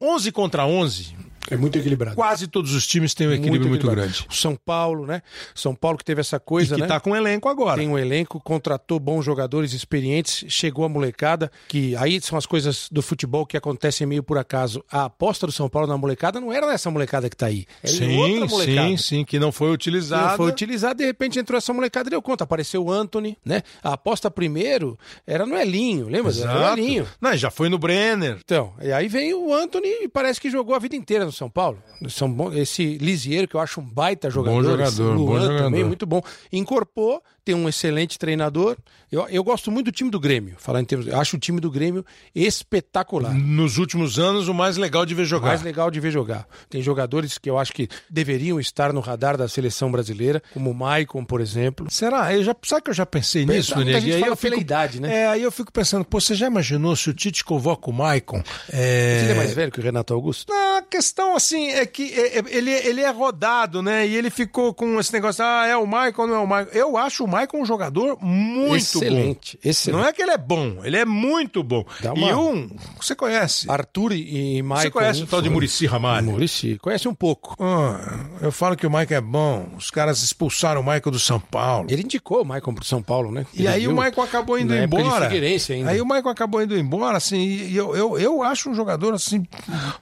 11 contra 11, É muito equilibrado. quase todos os times têm um equilíbrio muito, equilibrado. grande. O São Paulo, né? São Paulo que teve essa E coisa, que né? está com elenco agora. Tem um elenco, contratou bons jogadores experientes, chegou a molecada, que aí são as coisas do futebol que acontecem meio por acaso. A aposta do São Paulo na molecada não era essa molecada que tá aí. Era em Sim, sim, sim, que não foi Não utilizado. foi utilizado, de repente entrou essa molecada e deu conta. Apareceu o Anthony, né? A aposta primeiro era no Elinho, lembra? Era no Exato. Elinho. Não, já foi no Brenner. Então, e aí vem o Anthony e parece que jogou a vida inteira no São Paulo. São bom, esse Lisieiro, que eu acho um baita jogador. jogador, esse Luan bom jogador. também, muito bom. Incorporou, tem um excelente treinador. Eu, eu gosto muito do time do Grêmio. Falar em termos, eu acho o time do Grêmio espetacular. Nos últimos anos, o mais legal de ver jogar. Mais legal de ver jogar. Tem jogadores que eu acho que deveriam estar no radar da seleção brasileira, como o Maicon, por exemplo. Será? Eu já, sabe que eu já pensei nisso, Nenê? gente E aí fala eu fico, idade, né? É, aí eu fico pensando, pô, você já imaginou se o Tite convoca o Maicon? É... Ele é mais velho que o Renato Augusto? Não, a questão, assim, é que é- é- ele, ele é rodado, né? E ele ficou com esse negócio, ah, é o Maicon ou não é o Maicon? Eu acho o Maicon um jogador muito excelente, bom. excelente. Não é que ele é bom, ele é muito bom. Uma- E um, você conhece. Arthur e Maicon. Você conhece o tal de Murici Ramalho? Murici. Conhece um pouco. Ah, eu falo que o Maicon é bom. Os caras expulsaram o Maicon do São Paulo. Ele indicou o Maicon pro São Paulo, né? E Ele aí viu o Maicon acabou indo na embora. Aí o Maicon acabou indo embora, assim, e eu, eu, eu acho um jogador assim.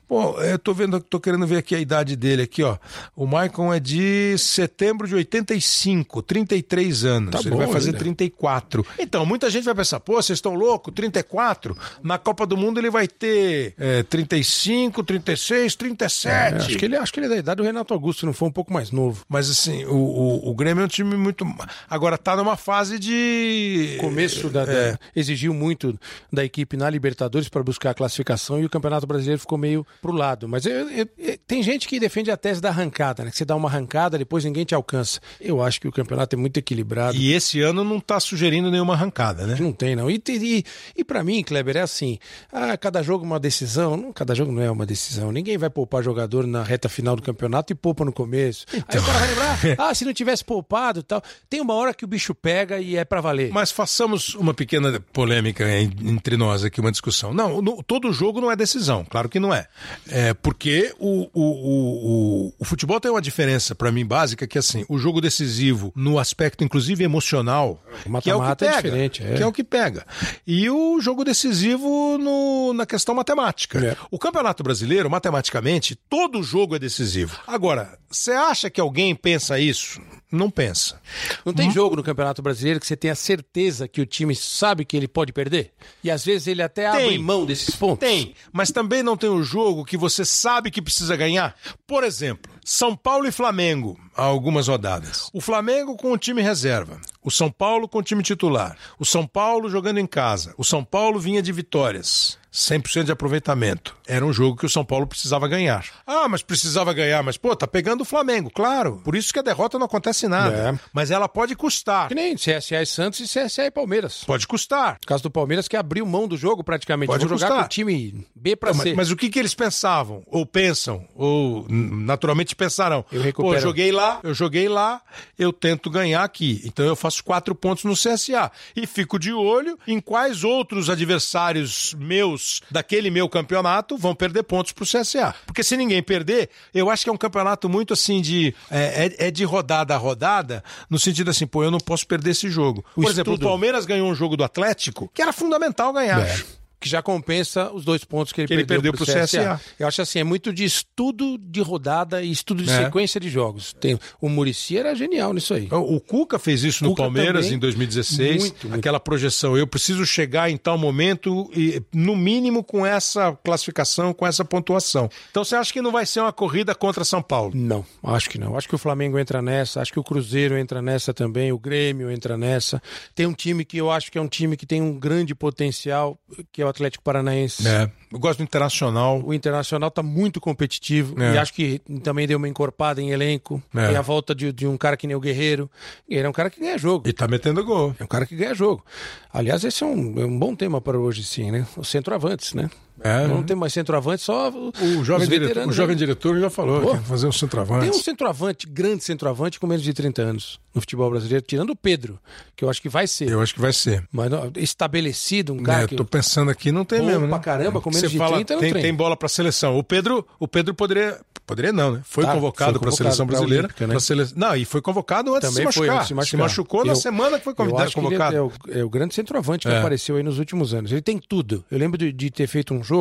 Pô, eu tô vendo, tô querendo ver aqui a idade dele aqui, ó. O Maicon é de setembro de 85, 33 anos. Anos. Tá ele bom vai fazer ainda. 34. Então, muita gente vai pensar, pô, vocês estão loucos? 34? Na Copa do Mundo ele vai ter é, 35, 36, 37. É, acho, que ele, acho que ele é da idade do Renato Augusto, não for um pouco mais novo. Mas assim, o, o, o Grêmio é um time muito. Agora tá numa fase de. começo da- É. exigiu muito da equipe na Libertadores para buscar a classificação e o Campeonato Brasileiro ficou meio pro lado. Mas eu- eu- eu- tem gente que defende a tese da arrancada, né? Que você dá uma arrancada, depois ninguém te alcança. Eu acho que o campeonato é muito equilibrado. E esse ano não tá sugerindo nenhuma arrancada, né? Não tem, não. E, e, e para mim, Kleber, é assim: ah, cada jogo uma decisão. Não, cada jogo não é uma decisão. Ninguém vai poupar jogador na reta final do campeonato e poupa no começo. Aí o cara vai lembrar: ah, se não tivesse poupado e tal. Tem uma hora que o bicho pega e é para valer. Mas façamos uma pequena polêmica en- entre nós aqui, uma discussão. Não, no- todo jogo não é decisão, claro que não é. É porque o, o, o, o, o futebol tem uma diferença, para mim, básica, que é assim, o jogo decisivo, no aspecto, inclusive, emocional, O que é o que é pega. diferente, é. Que é o que pega. E o jogo decisivo no, na questão matemática. É. O Campeonato Brasileiro, matematicamente, todo jogo é decisivo. Agora, você acha que alguém pensa isso? Não pensa. Não tem jogo no Campeonato Brasileiro que você tenha certeza que o time sabe que ele pode perder? E às vezes ele até abre Tem. mão desses pontos? Tem, mas também não tem um jogo que você sabe que precisa ganhar. Por exemplo, São Paulo e Flamengo, há algumas rodadas. O Flamengo com o time reserva, o São Paulo com o time titular, o São Paulo jogando em casa, o São Paulo vinha de vitórias. 100% de aproveitamento. Era um jogo que o São Paulo precisava ganhar. Ah, mas precisava ganhar, mas pô, tá pegando o Flamengo, claro. Por isso que a derrota não acontece nada. É. Mas ela pode custar. Que nem CSA e Santos e CSA e Palmeiras. Pode custar. No caso do Palmeiras, que abriu mão do jogo praticamente. Pode Vou jogar custar. com o time B pra Não, C. mas, mas o que, que eles pensavam? Ou pensam? Ou naturalmente pensarão? Eu Pô, recupero. eu joguei lá, eu joguei lá, eu tento ganhar aqui. Então eu faço quatro pontos no CSA. E fico de olho em quais outros adversários meus daquele meu campeonato vão perder pontos pro CSA. Porque se ninguém perder, eu acho que é um campeonato muito assim de. É, é- é de rodada a rodada, no sentido assim, pô, eu não posso perder esse jogo. O Por exemplo, o estudo- Palmeiras ganhou um jogo do Atlético que era fundamental ganhar. É. Que já compensa os dois pontos que ele, Que perdeu pro pro CSA. Eu acho assim, é muito de estudo de rodada e estudo de É. sequência de jogos. Tem, o Murici era genial nisso aí. O o Cuca fez isso no Cuca Palmeiras também. em 2016. Muito, muito. Aquela projeção. Eu preciso chegar em tal momento, e, no mínimo, com essa classificação, com essa pontuação. Então você acha que não vai ser uma corrida contra São Paulo? Não, acho que não. Acho que o Flamengo entra nessa, acho que o Cruzeiro entra nessa também, o Grêmio entra nessa. Tem um time que eu acho que é um time que tem um grande potencial, que é o Atlético Paranaense. É. Eu gosto do Internacional. O Internacional está muito competitivo É. e acho que também deu uma encorpada em elenco. É. Tem a volta de, de um cara que nem o Guerreiro. Ele é um cara que ganha jogo. E tá metendo gol. É um cara que ganha jogo. Aliás, esse é um, é um bom tema para hoje, sim, né? Os centroavantes, né? É. Não tem mais centroavante, só o- jovem, diretor, o jovem diretor já falou Pô. que fazer um centroavante. Tem um centroavante, grande centroavante, com menos de 30 anos no futebol brasileiro, tirando o Pedro, que eu acho que vai ser. Eu acho que vai ser. Mas ó, estabelecido, um cara É, que. tô pensando aqui, não tem mesmo, né? pra caramba, com menos Você de fala, 30 não tem, tem. tem bola pra seleção. O Pedro, o Pedro poderia, poderia não, né? Foi Tá, convocado foi pra convocado seleção brasileira. Olímpica, né? sele... Não, e foi convocado antes Também de se foi machucar. de se machucar. machucou na Eu- semana que foi acho que ele convocado. é o, é o grande centroavante que É. apareceu aí nos últimos anos. Ele tem tudo. Eu lembro de, de ter feito um jogo,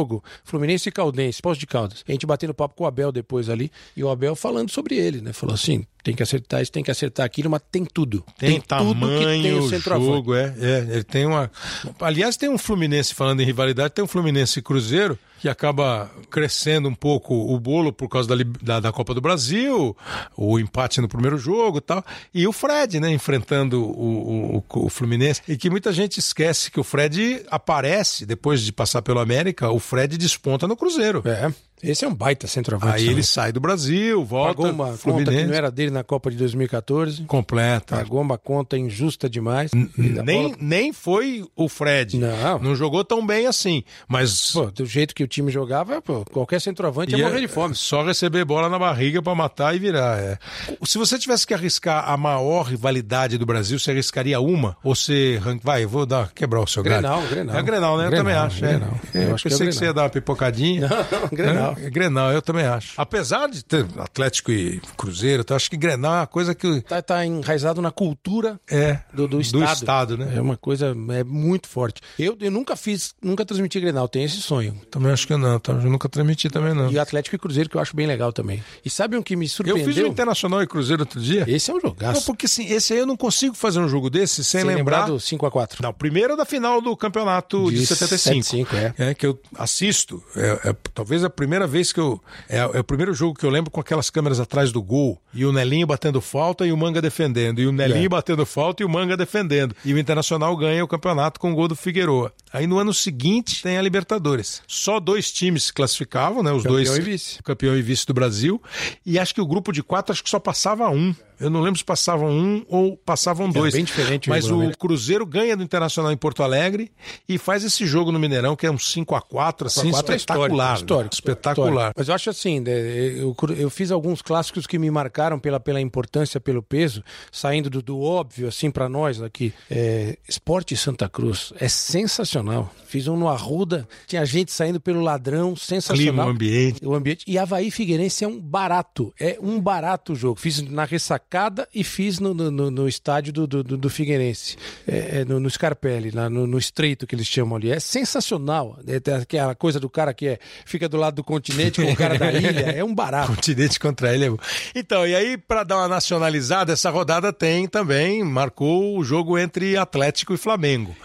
Fluminense e Caldense, Pós de Caldas. A gente batendo papo com o Abel depois ali, e o Abel falando sobre ele, né? Falou assim: tem que acertar isso, tem que acertar aquilo, mas tem tudo. Tem, tudo que tem tamanho, o jogo, é, é. Ele tem uma. Aliás, tem um Fluminense, falando em rivalidade, tem um Fluminense Cruzeiro que acaba crescendo um pouco o bolo por causa da, da, da Copa do Brasil, o empate no primeiro jogo e tal. E o Fred, né, enfrentando o, o, o Fluminense. E que muita gente esquece que o Fred aparece, depois de passar pelo América, o Fred desponta no Cruzeiro. É. Esse é um baita centroavante. Aí também. ele sai do Brasil, volta pagou uma conta que Fluminense. não era dele na Copa de 2014. Completa. Pagou uma conta injusta demais. Nem, bola- nem foi o Fred. Não. Não jogou tão bem assim. Mas Pô, do jeito que o time jogava, pô, qualquer centroavante ia ia morrer de fome. só receber bola na barriga pra matar e virar. é. Se você tivesse que arriscar a maior rivalidade do Brasil, você arriscaria uma? Ou você. Vai, eu vou dar, quebrar o seu galho. Grenal, Grenal. É Grenal, né? eu Grenal, também acho. é. Grenal. É, Eu eu acho que é pensei que você ia Grenal. dar uma pipocadinha. Não, Grenal. Grenal. É Grenal, eu também acho. Apesar de ter Atlético e Cruzeiro, eu acho que Grenal é uma coisa que Tá, tá enraizado na cultura é do, do estado. do estado, né? É uma coisa é muito forte. Eu, eu nunca fiz, nunca transmiti Grenal, tenho esse sonho. Também acho que não, tá? eu nunca transmiti também não. E Atlético e Cruzeiro, que eu acho bem legal também. E sabe um que me Eu surpreendeu? fiz o Internacional e Cruzeiro outro dia. Esse é um Não, jogaço. porque assim, esse aí eu não consigo fazer um jogo desse sem, Sem lembrar lembrar do 5x4. Não, primeiro da final do campeonato de, De 75. 75, é. É, que eu assisto. É, é talvez a primeira vez que eu. É, é o primeiro jogo que eu lembro com aquelas câmeras atrás do gol. E o Nelinho batendo falta e o Manga defendendo. E o Nelinho É. batendo falta e o Manga defendendo. E o Internacional ganha o campeonato com o gol do Figueroa. Aí no ano seguinte tem a Libertadores. Só dois times se classificavam, né? Os Campeão dois. e vice. Campeão e vice do Brasil. E acho que o grupo de quatro acho que só passava um. Eu não lembro se passavam um ou passavam dois. bem diferente o Mas o regulamento. Cruzeiro ganha do Internacional em Porto Alegre e faz esse jogo no Mineirão, que é um 5 a 4 assim, 4 é espetacular. histórico, né? espetacular. Histórico. Mas eu acho assim, né, eu, eu fiz alguns clássicos que me marcaram pela, pela importância, pelo peso, saindo do, do óbvio, assim, para nós aqui. É, Esporte Santa Cruz é sensacional. Fiz um no Arruda, tinha gente saindo pelo ladrão, sensacional. Clima, ambiente. O ambiente. E Havaí Figueirense é um barato. É um barato o jogo. Fiz na ressacada e fiz no, no, no- estádio do, do, do- Figueirense. É, é no, no Scarpelli, lá no, no estreito que eles chamam ali. É sensacional. É, tem aquela coisa do cara que é, fica do lado do continente com o cara da ilha. É um barato. Continente contra ele. é bom. Então, e aí, para dar uma nacionalizada, essa rodada tem também, marcou o jogo entre Atlético e Flamengo.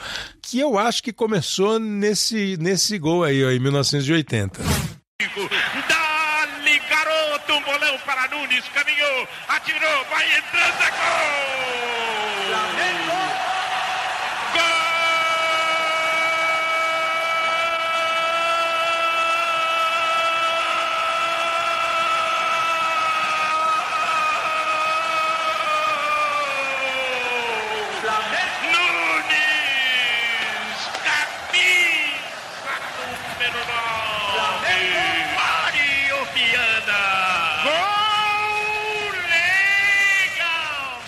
Que eu acho que começou nesse, nesse gol aí, ó, em 1980. Um bolão para Nunes, caminhou, atirou, vai entrando, é gol! Flamengo! Gol! Nunes! Camisa número 9! Mário Viana! Gol legal!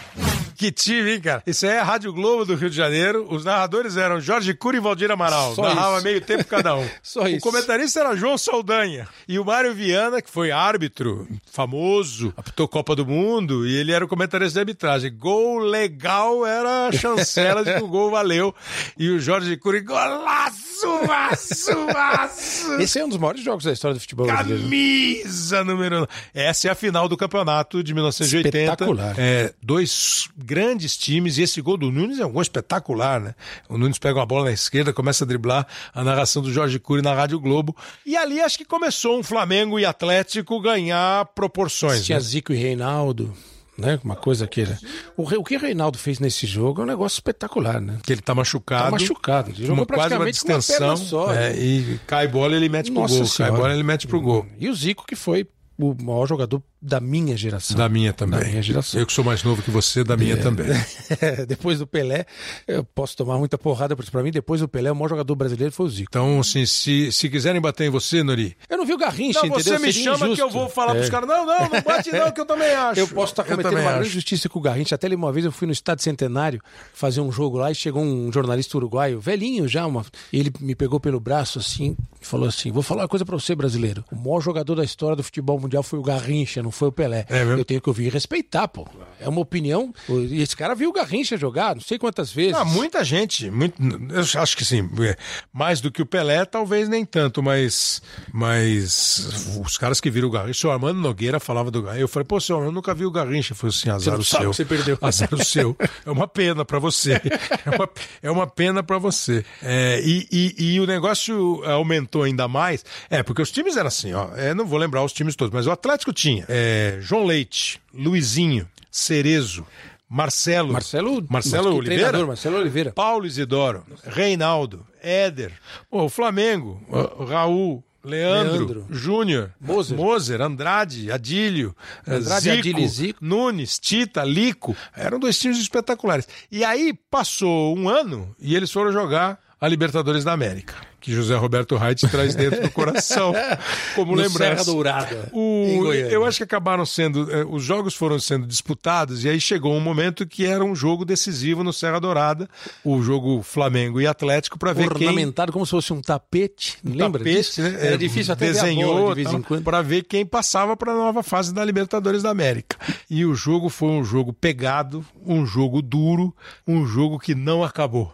Que time, hein, cara? Isso aí é a Rádio Globo do Rio de Janeiro. Os narradores eram Jorge Cury e Valdir Amaral. Só Narrava isso. meio tempo cada um. Só o isso. comentarista era João Saldanha. E o Mário Viana, que foi árbitro famoso, apitou Copa do Mundo, e ele era o comentarista de arbitragem. Gol legal era a chancela de que o gol valeu. E o Jorge Cury, golaço, aço, aço. Esse é um dos maiores jogos da história do futebol brasileiro. Camisa número. Essa é a final do campeonato de 1980. Espetacular. É, dois grandes times, e esse gol do Nunes é um gol espetacular, né? O Nunes pega uma bola na esquerda, começa a driblar a narração do Jorge Cury na Rádio Globo. E ali acho que começou um Flamengo e Atlético ganhar proporções. Tinha né? Zico e Reinaldo, né? Uma coisa que era. O, o que o Reinaldo fez nesse jogo é um negócio espetacular, né? Que ele tá machucado. Tá machucado. Ele Uma, jogou quase uma com uma distensão. perna só. é, né? e cai bola, ele mete pro Nossa gol. Cai Senhora. bola, ele mete pro gol. E o Zico, que foi o maior jogador da minha geração. Da minha também. Da minha geração. Eu que sou mais novo que você, da minha também. depois do Pelé, eu posso tomar muita porrada, porque pra mim, depois do Pelé, o maior jogador brasileiro foi o Zico. Então, assim, se, se quiserem bater em você, Nori, Eu não vi o Garrincha, Não, entendeu? você me Seria chama que injusto. eu vou falar pros É. caras. Não, não, não bate não, que eu também acho. Eu posso estar cometendo também uma acho. grande injustiça com o Garrincha. Até uma vez eu fui no Estádio Centenário fazer um jogo lá e chegou um jornalista uruguaio, velhinho já, uma... ele me pegou pelo braço assim e falou assim: Vou falar uma coisa pra você, brasileiro. O maior jogador da história do futebol mundial foi o Garrincha, não foi o Pelé. É eu tenho que ouvir e respeitar, pô. É uma opinião. Esse cara viu o Garrincha jogar, não sei quantas vezes. Ah, muita gente, muito, eu acho que sim, é, mais do que o Pelé, talvez nem tanto, mas, mas os caras que viram o Garrincha, o Armando Nogueira falava do Garrincha, eu falei, pô, senhor, eu nunca vi o Garrincha, foi assim, azar não o seu. você perdeu. Azar o seu. É uma pena pra você. É uma, é uma pena pra você. É, e, e, e o negócio aumentou ainda mais, é, porque os times eram assim, ó, é, não vou lembrar os times todos, mas o Atlético tinha é, João Leite, Luizinho, Cerezo, Marcelo, Marcelo, Marcelo mas Oliveira, Marcelo Oliveira. Paulo Isidoro, Reinaldo, Éder, o Flamengo, o Raul, Leandro, Leandro. Júnior, Moser. Andrade, Adílio, Andrade, Zico, Adílio Zico. Nunes, Tita, Lico. Eram dois times espetaculares. E aí passou um ano e eles foram jogar a Libertadores da América. Que José Roberto Reit traz dentro do coração, como No lembrança. Serra Dourada, O- eu acho que acabaram sendo, eh, os jogos foram sendo disputados e aí chegou um momento que era um jogo decisivo no Serra Dourada, o jogo Flamengo e Atlético para ver quem Ornamentado como se fosse um tapete. Lembra tapete, disso? né? Era É, difícil até ver a desenhou bola de vez em quando. para ver quem passava para a nova fase da Libertadores da América. E o jogo foi um jogo pegado, um jogo duro, um jogo que não acabou.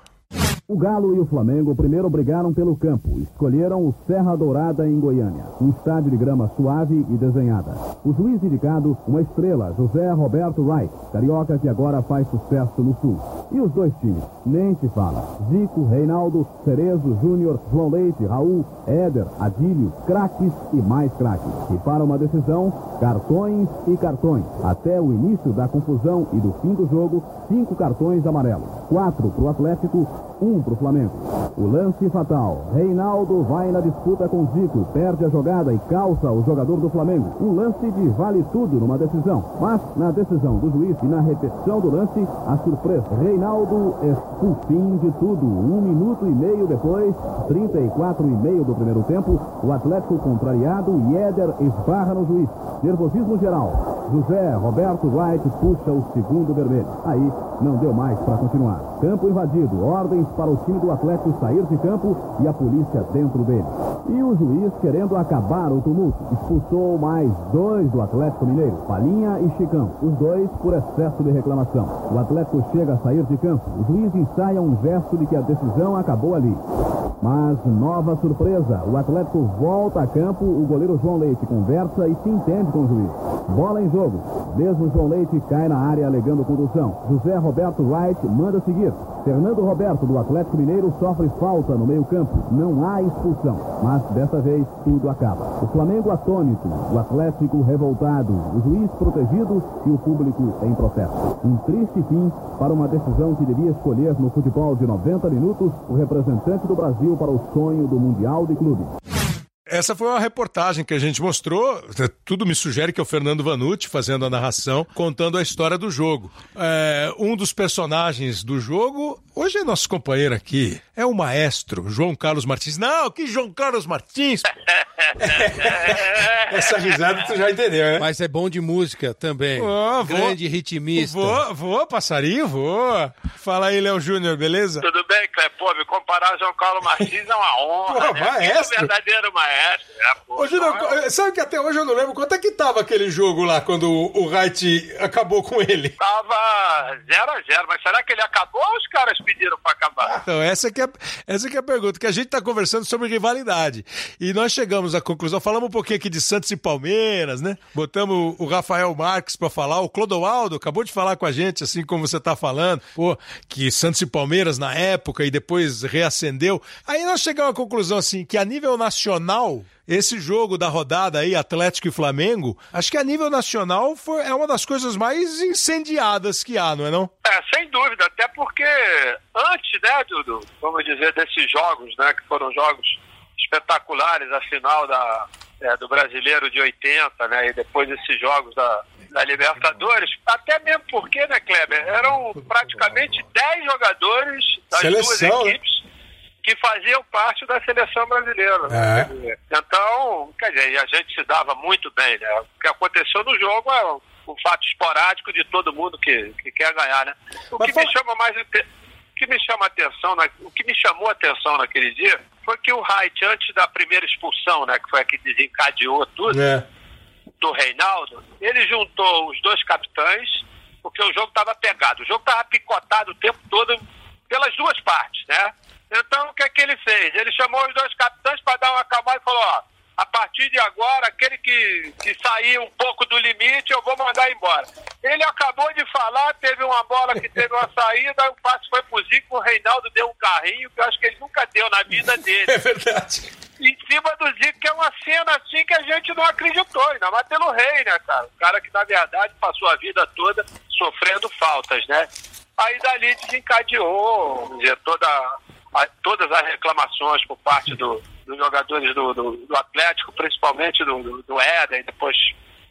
O Galo e o Flamengo primeiro brigaram pelo campo. Escolheram o Serra Dourada em Goiânia, um estádio de grama suave e desenhada. O juiz indicado, uma estrela, José Roberto Wright, carioca que agora faz sucesso no Sul. E os dois times, nem se fala. Zico, Reinaldo, Cerezo, Júnior, João Leite, Raul, Éder, Adílio, craques e mais craques. E para uma decisão, cartões e cartões. Até o início da confusão e do fim do jogo, cinco cartões amarelos. Quatro para o Atlético, um para o Flamengo. O lance fatal. Reinaldo vai na disputa com Zico, perde a jogada e calça o jogador do Flamengo. Um lance de vale tudo numa decisão. Mas na decisão do juiz e na repetição do lance, a surpresa. Reinaldo expulso. Fim de tudo. Um minuto e meio depois, 34 e meio do primeiro tempo, o Atlético contrariado Éder esbarra no juiz. Nervosismo geral. José Roberto Wright puxa o segundo vermelho. Aí não deu mais para continuar. Campo invadido, ordens para o time do Atlético sair de campo e a polícia dentro dele. E o juiz querendo acabar o tumulto. Expulsou mais dois do Atlético Mineiro, Palinha e Chicão. Os dois por excesso de reclamação. O Atlético chega a sair de campo. O juiz ensaia um gesto de que a decisão acabou ali. Mas nova surpresa. O Atlético volta a campo. O goleiro João Leite conversa e se entende com o juiz. Bola em jogo. Mesmo João Leite cai na área alegando condução. José Roberto Wright manda seguir. Fernando Roberto, do Atlético Mineiro, sofre falta no meio-campo. Não há expulsão. Mas dessa vez tudo acaba. O Flamengo atônito, o Atlético revoltado, o juiz protegido e o público em protesto. Um triste fim para uma decisão que devia escolher no futebol de 90 minutos o representante do Brasil para o sonho do Mundial de Clubes. Essa foi uma reportagem que a gente mostrou. Tudo me sugere que é o Fernando Vanucci fazendo a narração, contando a história do jogo. É, um dos personagens do jogo, hoje é nosso companheiro aqui, é o maestro João Carlos Martins. Não, que João Carlos Martins? Essa risada tu já entendeu, né? Mas é bom de música também. Vou- Grande ritmista. Vou, vou, passarinho, vou. Fala aí, Léo Júnior, beleza? Tudo bem, Cleber? Pô, me comparar ao João Carlos Martins é uma honra. Pô, né? maestro. É um verdadeiro maestro. É, Ô, Júnior, é- sabe que até hoje eu não lembro quanto é que tava aquele jogo lá quando o Wright acabou com ele? Tava 0 a 0 mas será que ele acabou ou os caras pediram pra acabar? Então, essa que, é, essa que é a pergunta, que a gente está conversando sobre rivalidade. E nós chegamos à conclusão, falamos um pouquinho aqui de Santos e Palmeiras, né? Botamos o Rafael Marques para falar, o Clodoaldo acabou de falar com a gente, assim como você está falando, pô, que Santos e Palmeiras na época e depois reacendeu. Aí nós chegamos à conclusão, assim, que a nível nacional, esse jogo da rodada aí, Atlético e Flamengo, acho que a nível nacional foi, é uma das coisas mais incendiadas que há, não é não? É, sem dúvida, até porque antes, né, do- vamos dizer, desses jogos, né, que foram jogos espetaculares, a final da, é, do Brasileiro de 80, né, e depois esses jogos da, da Libertadores, até mesmo porque, né, Kleber, eram praticamente 10 jogadores das Seleção, duas né? equipes que faziam parte da seleção brasileira. né? É. Então, quer dizer, a gente se dava muito bem, né? O que aconteceu no jogo é um, fato esporádico de todo mundo que, que quer ganhar, né? O Mas que fala- me chama mais que me chama atenção, na- o que me chamou a atenção naquele dia foi que o Wright, antes da primeira expulsão, né, que foi a que desencadeou tudo, É. do Reinaldo, ele juntou os dois capitães, porque o jogo estava pegado. O jogo estava picotado o tempo todo pelas duas partes, né? Então, o que é que ele fez? Ele chamou os dois capitães para dar uma acalmada e falou, ó, a partir de agora, aquele que, que sair um pouco do limite, eu vou mandar embora. Ele acabou de falar, teve uma bola que teve uma saída, o passe foi pro Zico, o Reinaldo deu um carrinho, que eu acho que ele nunca deu na vida dele É verdade. em cima do Zico, que é uma cena assim que a gente não acreditou, ainda mais pelo rei, né, cara? O cara que, na verdade, passou a vida toda sofrendo faltas, né? Aí dali desencadeou, dizer, toda, a- todas as reclamações por parte do- dos jogadores do, do- do Atlético, principalmente do, do, do Éder, e depois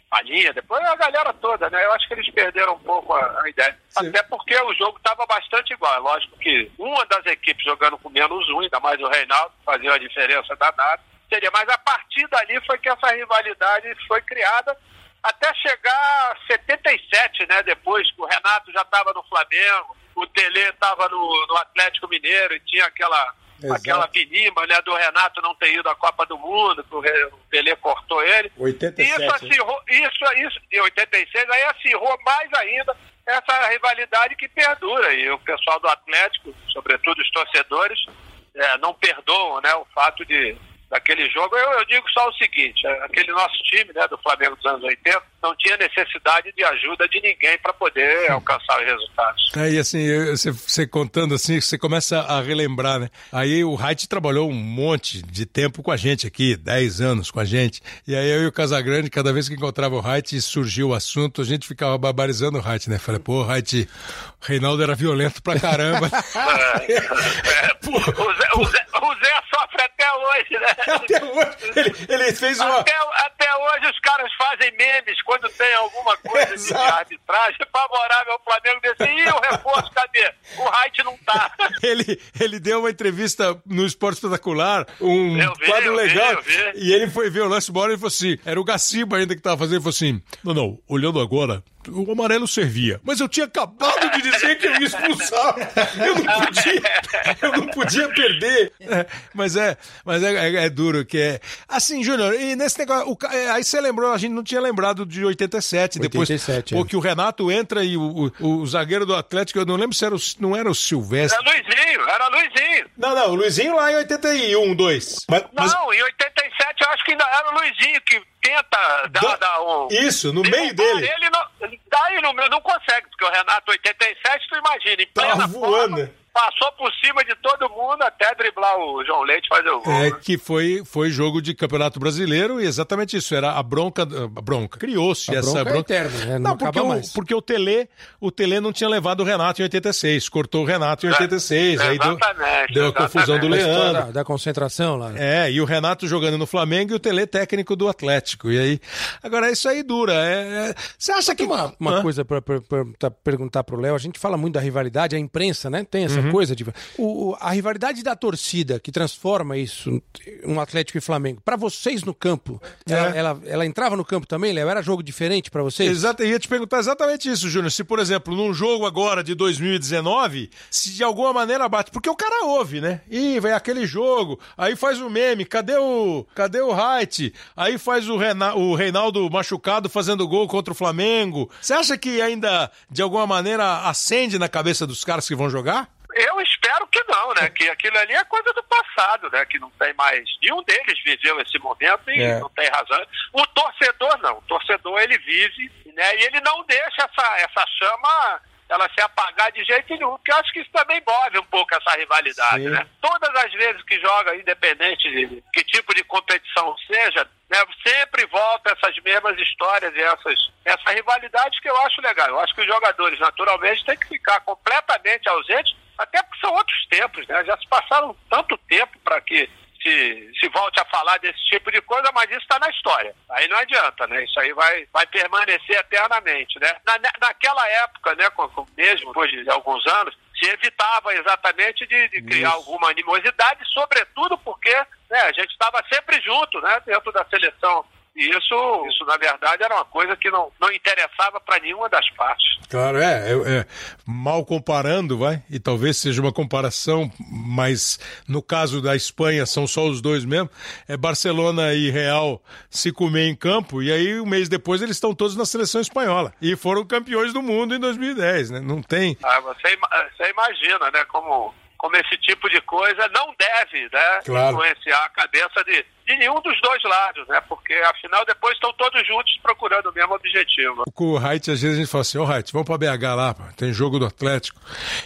Palhinha, depois a galera toda, né? Eu acho que eles perderam um pouco a, a ideia. Sim. Até porque o jogo estava bastante igual. É lógico que uma das equipes jogando com menos um, ainda mais o Reinaldo, fazia uma diferença danada. Seria, mas a partir dali foi que essa rivalidade foi criada até chegar a 77, né? Depois que o Renato já estava no Flamengo, o Tele estava no, no Atlético Mineiro e tinha aquela Exato. aquela pinima né, do Renato não ter ido à Copa do Mundo, que o Pelé cortou ele. 87, isso acirrou, isso, isso, em 86, aí acirrou mais ainda essa rivalidade que perdura. E o pessoal do Atlético, sobretudo os torcedores, é, não perdoam né, o fato de daquele jogo. Eu, eu, digo só o seguinte: é, aquele nosso time né, do Flamengo dos anos 80 não tinha necessidade de ajuda de ninguém para poder alcançar os resultados. É, e assim, você, você, contando assim, você começa a relembrar, né? Aí o Reit trabalhou um monte de tempo com a gente aqui, 10 anos com a gente. E aí eu e o Casagrande, cada vez que encontrava o Reit e surgiu o assunto, a gente ficava barbarizando o Reit, né? Falei, pô, Reit, o Reinaldo era violento pra caramba. é, é, o, Zé, o, Zé, o Zé sofre até hoje, né? Até hoje. Ele, ele fez uma. Até, até, hoje os caras fazem memes quando tem alguma coisa de arbitragem favorável ao Flamengo desse. Ih, o reforço, cadê? O Height não tá. Ele, ele deu uma entrevista no Esporte Espetacular, um vi, quadro legal. Vi, e ele foi ver o lance bola e falou assim: era o Gaciba ainda que tava fazendo, ele falou assim: não, não, olhando agora, o amarelo servia. Mas eu tinha acabado de dizer que eu ia expulsar. Eu não podia, eu não podia perder. É, mas é, mas é, é, é, duro que é. Assim, Júnior, e nesse negócio, o, é, aí você lembrou, a gente não tinha lembrado de 87, 87 depois. É. Porque o Renato entra e o, o, o, zagueiro do Atlético, eu não lembro se era o, não era o Silvestre. Era Luizinho, era Luizinho. Não, não, o Luizinho lá em 81, 2. Mas, mas... Não, em 87 eu acho que ainda era o Luizinho que tenta dar, dar um. Isso, no meio dele. Ele não, daí não, não consegue, porque o Renato 87, tu imagina, em plena tá voando. Forma, passou por cima de todo mundo até driblar o João Leite fazer o gol. É que foi, foi jogo de Campeonato Brasileiro e exatamente isso, era a bronca, a bronca. Criou-se essa bronca. É bronca. É eterna, né? Não, não porque, o, porque o Tele, o Tele não tinha levado o Renato em 86, cortou o Renato em 86, é, aí deu, deu a confusão do Leandro. Da, da, concentração lá. É, e o Renato jogando no Flamengo e o Tele técnico do Atlético. E aí, agora isso aí dura. É, é... Você acha que uma, uma coisa para perguntar pro Léo, a gente fala muito da rivalidade, a imprensa, né? Tem essa uhum. Coisa de o, a rivalidade da torcida que transforma isso um Atlético e Flamengo, para vocês no campo, é. ela, ela, ela, entrava no campo também, Léo? Era jogo diferente para vocês? Exato, eu ia te perguntar exatamente isso, Júnior. Se, por exemplo, num jogo agora de 2019, se de alguma maneira bate, porque o cara ouve, né? Ih, vai aquele jogo, aí faz o meme, cadê o cadê o Height? Aí faz o, Rena, o Reinaldo machucado fazendo gol contra o Flamengo. Você acha que ainda, de alguma maneira, acende na cabeça dos caras que vão jogar? Eu espero que não, né? Que aquilo ali é coisa do passado, né? Que não tem mais. Nenhum deles viveu esse momento e é. não tem razão. O torcedor não. O torcedor ele vive, né? E ele não deixa essa, essa chama ela se apagar de jeito nenhum, porque eu acho que isso também move um pouco essa rivalidade, Sim. né? Todas as vezes que joga, independente de que tipo de competição seja, né, sempre volta essas mesmas histórias e essas, essa rivalidade que eu acho legal. Eu acho que os jogadores, naturalmente, têm que ficar completamente ausentes até porque são outros tempos, né? Já se passaram tanto tempo para que se, se volte a falar desse tipo de coisa, mas isso está na história. Aí não adianta, né? Isso aí vai, vai permanecer eternamente, né? Na, naquela época, né, mesmo depois de alguns anos, se evitava exatamente de, de criar isso. alguma animosidade, sobretudo porque né, a gente estava sempre junto, né, dentro da seleção e isso, isso, na verdade, era uma coisa que não, não interessava para nenhuma das partes. Claro, é, é, é, Mal comparando, vai, e talvez seja uma comparação, mas no caso da Espanha são só os dois mesmo. É Barcelona e Real se comer em campo, e aí um mês depois eles estão todos na seleção espanhola. E foram campeões do mundo em 2010, né? Não tem. Ah, você, você imagina, né, como como esse tipo de coisa não deve né, claro. influenciar a cabeça de, de nenhum dos dois lados, né? Porque afinal depois estão todos juntos procurando o mesmo objetivo. Com o Height, às vezes a gente fala assim, ô oh, vamos pra BH lá, tem jogo do Atlético.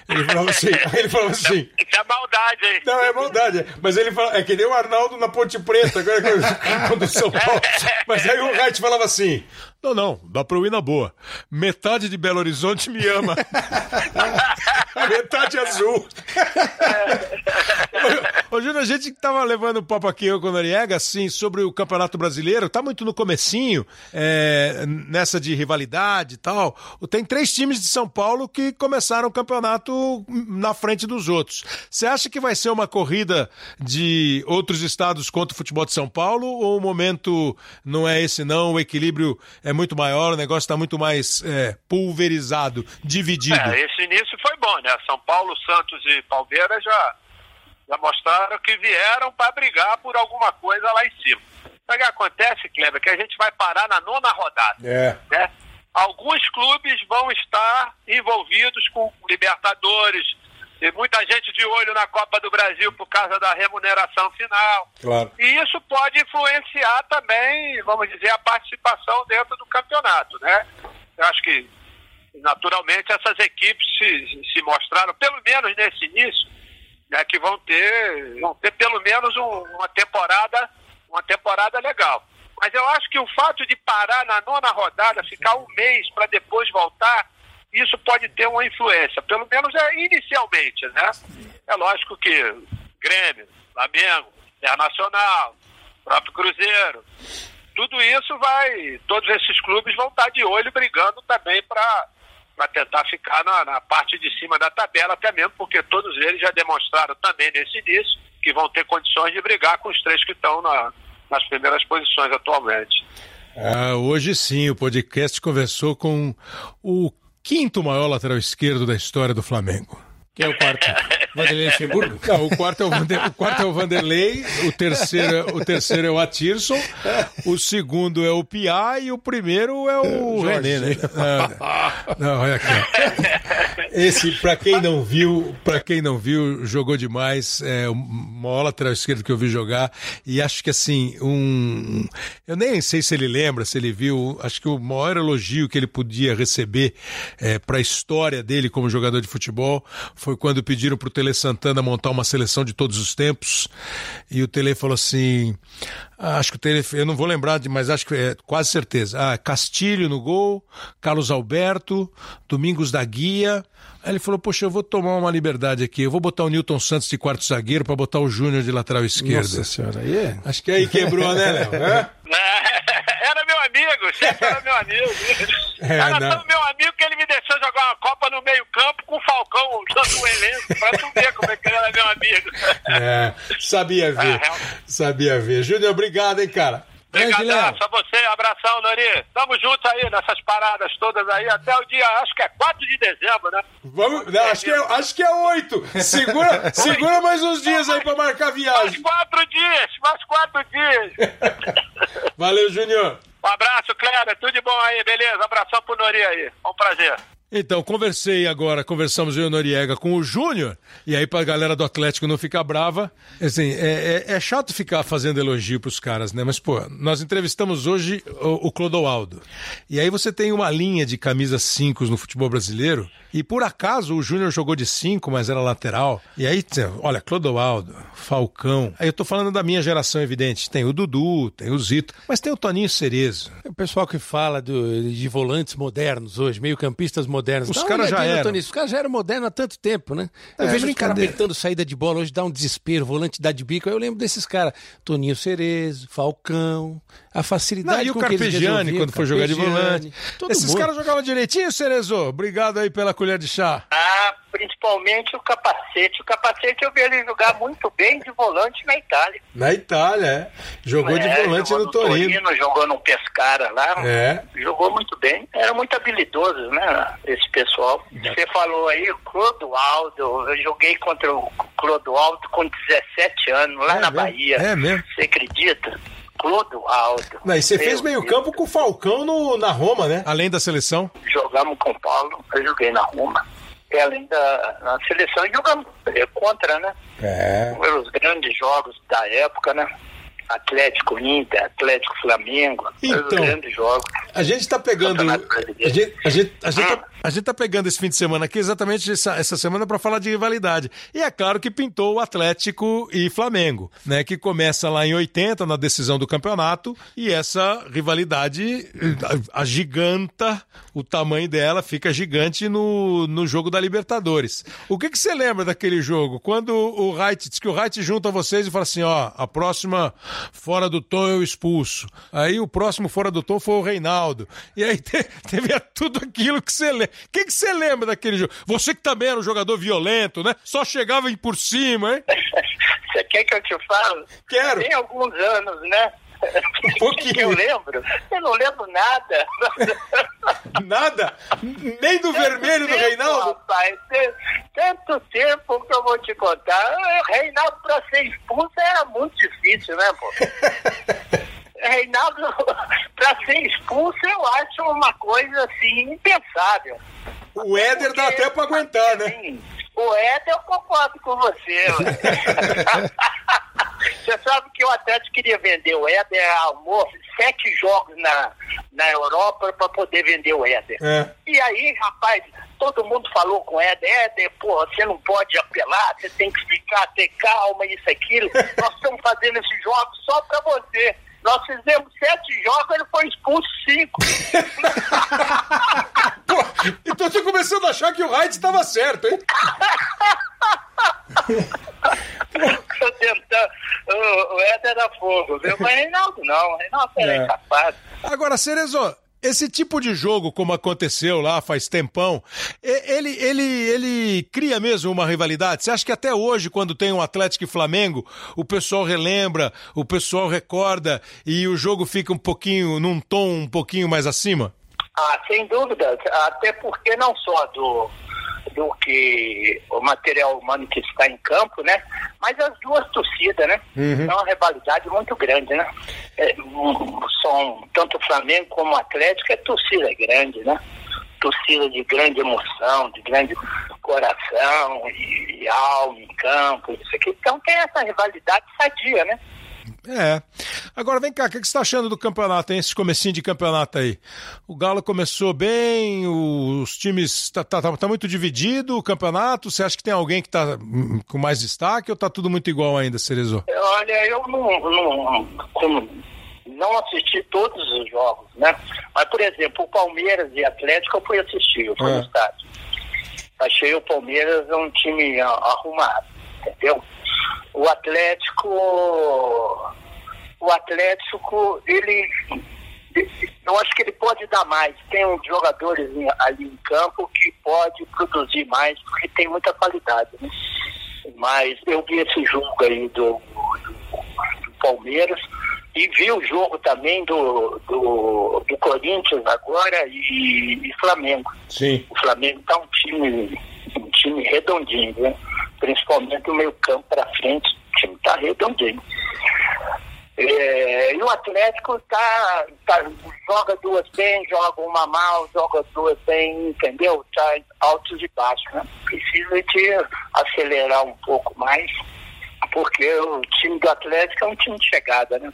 Ele falava assim, ele falava assim. Isso é maldade, hein? Não, é maldade. Mas ele fala, é que nem o Arnaldo na Ponte Preta, agora quando São Paulo. Mas aí o Height falava assim. Não, não, dá pra eu ir na boa. Metade de Belo Horizonte me ama. Metade azul. Ô, Júnior, a gente que tava levando o papo aqui eu com o Noriega, assim, sobre o Campeonato Brasileiro, tá muito no comecinho, é, nessa de rivalidade e tal. Tem três times de São Paulo que começaram o campeonato na frente dos outros. Você acha que vai ser uma corrida de outros estados contra o futebol de São Paulo ou o momento não é esse não, o equilíbrio é muito maior, o negócio está muito mais é, pulverizado, dividido? É, esse início foi bom, né? São Paulo, Santos e Palmeiras já, já mostraram que vieram para brigar por alguma coisa lá em cima. O que acontece, Kleber, que a gente vai parar na nona rodada. É. Né? Alguns clubes vão estar envolvidos com Libertadores, e muita gente de olho na Copa do Brasil por causa da remuneração final. Claro. E isso pode influenciar também, vamos dizer, a participação dentro do campeonato, né? Eu acho que, naturalmente, essas equipes se, se mostraram, pelo menos nesse início, né, que vão ter, vão ter pelo menos um, uma temporada, uma temporada legal. Mas eu acho que o fato de parar na nona rodada, ficar um mês para depois voltar, isso pode ter uma influência, pelo menos é inicialmente, né? É lógico que Grêmio, Flamengo, Internacional, próprio Cruzeiro, tudo isso vai, todos esses clubes vão estar de olho brigando também para para tentar ficar na, na, parte de cima da tabela, até mesmo porque todos eles já demonstraram também nesse início que vão ter condições de brigar com os três que estão na, nas primeiras posições atualmente. Ah, hoje sim, o podcast conversou com o quinto maior lateral esquerdo da história do Flamengo. Quem é o quarto? Vanderlei Luxemburgo? Não, o quarto, é o, Vander, o quarto é o Vanderlei, o terceiro, o terceiro é o Atirson, o segundo é o Piá e o primeiro é o Jorge. René, né? Ah, não, olha aqui. Esse, pra quem não viu, para quem não viu, jogou demais. É o maior lateral esquerdo que eu vi jogar. E acho que assim, um. Eu nem sei se ele lembra, se ele viu. Acho que o maior elogio que ele podia receber é, para a história dele como jogador de futebol foi quando pediram pro Tele Santana montar uma seleção de todos os tempos. E o Tele falou assim: acho que o Tele, eu não vou lembrar, de, mas acho que é quase certeza. Ah, Castilho no gol, Carlos Alberto, Domingos da Guia. Aí ele falou: Poxa, eu vou tomar uma liberdade aqui. Eu vou botar o Newton Santos de quarto zagueiro para botar o Júnior de lateral esquerdo. Nossa senhora, aí é... Acho que aí quebrou, né, Léo? É? Amigo, sempre era meu amigo. É, era não. tão meu amigo que ele me deixou jogar uma Copa no meio-campo com o Falcão no elenco, pra tu ver como é que ele era meu amigo. É, sabia ver. Ah, realmente. Sabia ver. Júnior, obrigado, hein, cara. Obrigado a você, abração, Nori. Tamo juntos aí nessas paradas todas aí, até o dia, acho que é 4 de dezembro, né? Vamos, não, acho, que é, acho que é oito. Segura, segura mais uns dias aí para marcar a Mais viagem. quatro dias, mais quatro dias. Valeu, Júnior. Um abraço, Cléber, tudo de bom aí, beleza? Abração pro Nori aí, um prazer. Então, conversei agora, conversamos eu e o Noriega com o Júnior, e aí pra galera do Atlético não ficar brava, assim, é, é, é chato ficar fazendo elogio pros caras, né? Mas, pô, nós entrevistamos hoje o, o Clodoaldo, e aí você tem uma linha de camisas 5 no futebol brasileiro, e por acaso o Júnior jogou de 5, mas era lateral, e aí, olha, Clodoaldo, Falcão, aí eu tô falando da minha geração, evidente, tem o Dudu, tem o Zito, mas tem o Toninho Cerezo, O pessoal que fala do- de volantes modernos hoje, meio campistas modernos. Os Dá uma caras já eram. Os caras já eram modernos há tanto tempo, né? Eu É, vejo os caras brincadeira. apertando saída de bola, hoje dá um desespero, volante dá de bico. Aí eu lembro desses caras, Toninho Cerezo, Falcão, a facilidade Não, e o com que eles Carpegiani, quando foi jogar de volante. Esses caras jogavam direitinho, Cerezo? Obrigado aí pela colher de chá. Ah, principalmente o capacete. O capacete eu vi ele jogar muito bem de volante na Itália. Na Itália, é. Jogou de É, volante jogou no Torino. Jogou no Pescara lá. É. Jogou muito bem. Era muito habilidoso, né? Esse pessoal. Você falou aí, o Clodoaldo. Eu joguei contra o Clodoaldo com 17 anos, lá É na mesmo? Bahia. É mesmo? Você acredita? Clodoaldo. Não, e você fez meio Deus. campo com o Falcão no, na Roma, né? Além da seleção. Jogamos com o Paulo, eu joguei na Roma. E além da na seleção, jogamos eh, contra, né? É. Pelos grandes jogos da época, né? Atlético Inter, Atlético Flamengo, Então. os grandes jogos. A gente tá pegando. A gente, a, gente, a, gente tá, a gente tá pegando esse fim de semana aqui, exatamente essa, essa semana, para falar de rivalidade. E é claro que pintou o Atlético e Flamengo, né? Que começa lá em 80, na decisão do campeonato, e essa rivalidade eh, a, a giganta o tamanho dela fica gigante no, no jogo da Libertadores. O que, que você lembra daquele jogo? Quando o Wright, diz que o Wright junta vocês e fala assim, ó, a próxima fora do tom eu expulso. Aí o próximo fora do tom foi o Reinaldo. E aí te, teve tudo aquilo que você lembra. O que, que você lembra daquele jogo? Você que também era um jogador violento, né? Só chegava por cima, hein? Você quer que eu te fale? Quero. Tem alguns anos, né? Um pouquinho. Eu lembro. Eu não lembro nada. Nada? Nem do vermelho do tempo, Reinaldo? Rapaz, tanto tempo que eu vou te contar. O Reinaldo pra ser expulso era muito difícil, né, pô? Reinaldo, pra ser expulso, eu acho uma coisa assim impensável. O Éder dá até pra aguentar, né? Sim, o Éder, eu concordo com você. Você sabe que o Atlético queria vender o Éder amor, sete jogos na, na Europa para poder vender o Éder. É. E aí, rapaz, todo mundo falou com o Éder, Éder, porra, você não pode apelar, você tem que ficar, ter calma, isso, aquilo. Nós estamos fazendo esses jogos só para você. Nós fizemos sete jogos, ele foi expulso cinco. Pô, então eu tô começando a achar que o Wright estava certo, hein? Tô tentando. O, o Éder era fogo, viu? Mas Reinaldo não, Reinaldo era É. incapaz. Agora, Cerezo, esse tipo de jogo, como aconteceu lá faz tempão, ele, ele, ele cria mesmo uma rivalidade? Você acha que até hoje, quando tem um Atlético e Flamengo, o pessoal relembra, o pessoal recorda e o jogo fica um pouquinho, num tom um pouquinho mais acima? Ah, sem dúvida, até porque não só do, do que o material humano que está em campo, né? Mas as duas torcidas, né? É uma rivalidade muito grande, né? É, são tanto o Flamengo como o Atlético, é torcida grande, né? Torcida de grande emoção, de grande coração e, e alma em campo, isso aqui. Então tem essa rivalidade sadia, né? É. Agora vem cá, o que que você está achando do campeonato, hein? Esse comecinho de campeonato aí. O Galo começou bem, os times. Tá, tá, tá muito dividido o campeonato. Você acha que tem alguém que tá hum, com mais destaque ou tá tudo muito igual ainda, Cerezo? Olha, eu não, não, como não assisti todos os jogos, né? Mas, por exemplo, o Palmeiras e Atlético eu fui assistir, eu fui É. no estádio. Achei o Palmeiras um time arrumado, entendeu? O Atlético. O Atlético, ele. Eu acho que ele pode dar mais. Tem uns jogadores ali em campo que pode produzir mais, porque tem muita qualidade, né? Mas eu vi esse jogo aí do, do, do Palmeiras e vi o jogo também do, do, do Corinthians agora e, e Flamengo. Sim. O Flamengo tá um time, um time redondinho, né? Principalmente o meio campo para frente, o time tá redondinho. É, e o Atlético tá, tá, joga duas bem, joga uma mal, joga duas bem, entendeu? Tá altos e baixos, né? Precisa de acelerar um pouco mais, porque o time do Atlético é um time de chegada, né?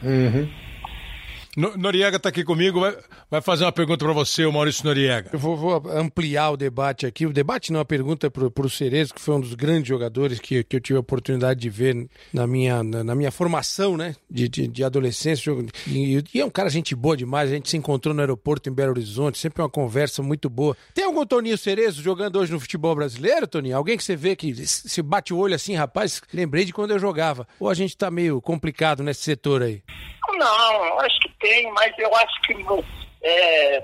No- Noriega tá aqui comigo, vai, vai fazer uma pergunta para você, o Maurício Noriega. Eu vou, vou ampliar o debate aqui. O debate não, a pergunta é pro, pro Cerezo, que foi um dos grandes jogadores que, que eu tive a oportunidade de ver na minha, na, na minha formação, né? De, de, de adolescência. E, e é um cara gente boa demais. A gente se encontrou no aeroporto em Belo Horizonte, sempre uma conversa muito boa. Tem algum Toninho Cerezo jogando hoje no futebol brasileiro, Toninho? Alguém que você vê que se bate o olho assim, rapaz, lembrei de quando eu jogava. Ou a gente tá meio complicado nesse setor aí? Não, acho que tem, mas eu acho que é,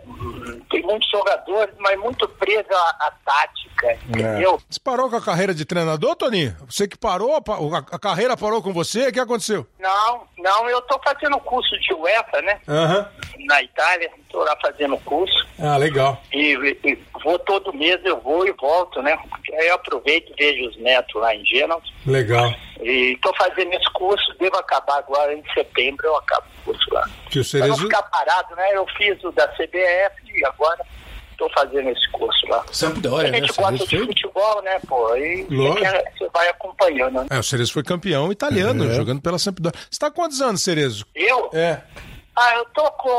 tem muitos jogadores, mas muito preso à, à tática, entendeu? Você parou com a carreira de treinador, Toninho? Você que parou, pa- a, a carreira parou com você, o que aconteceu? Não, não, eu estou fazendo curso de UEFA, né? Aham. Na Itália, estou lá fazendo curso. Ah, legal. E, e vou todo mês, eu vou e volto, né? Aí eu aproveito e vejo os netos lá em Gênova. Legal. E estou fazendo esse curso, devo acabar agora em setembro, eu acabo o curso lá. Que o Para não Cerezo... ficar parado, né? Eu fiz o da CBF e agora estou fazendo esse curso lá. Sampdoria, A gente gosta de futebol, né, pô? E você, vai acompanhando. né? É, o Cerezo foi campeão italiano, É. jogando pela Sampdoria. Você tá com quantos anos, Cerezo? Eu? É. Ah, eu tô com.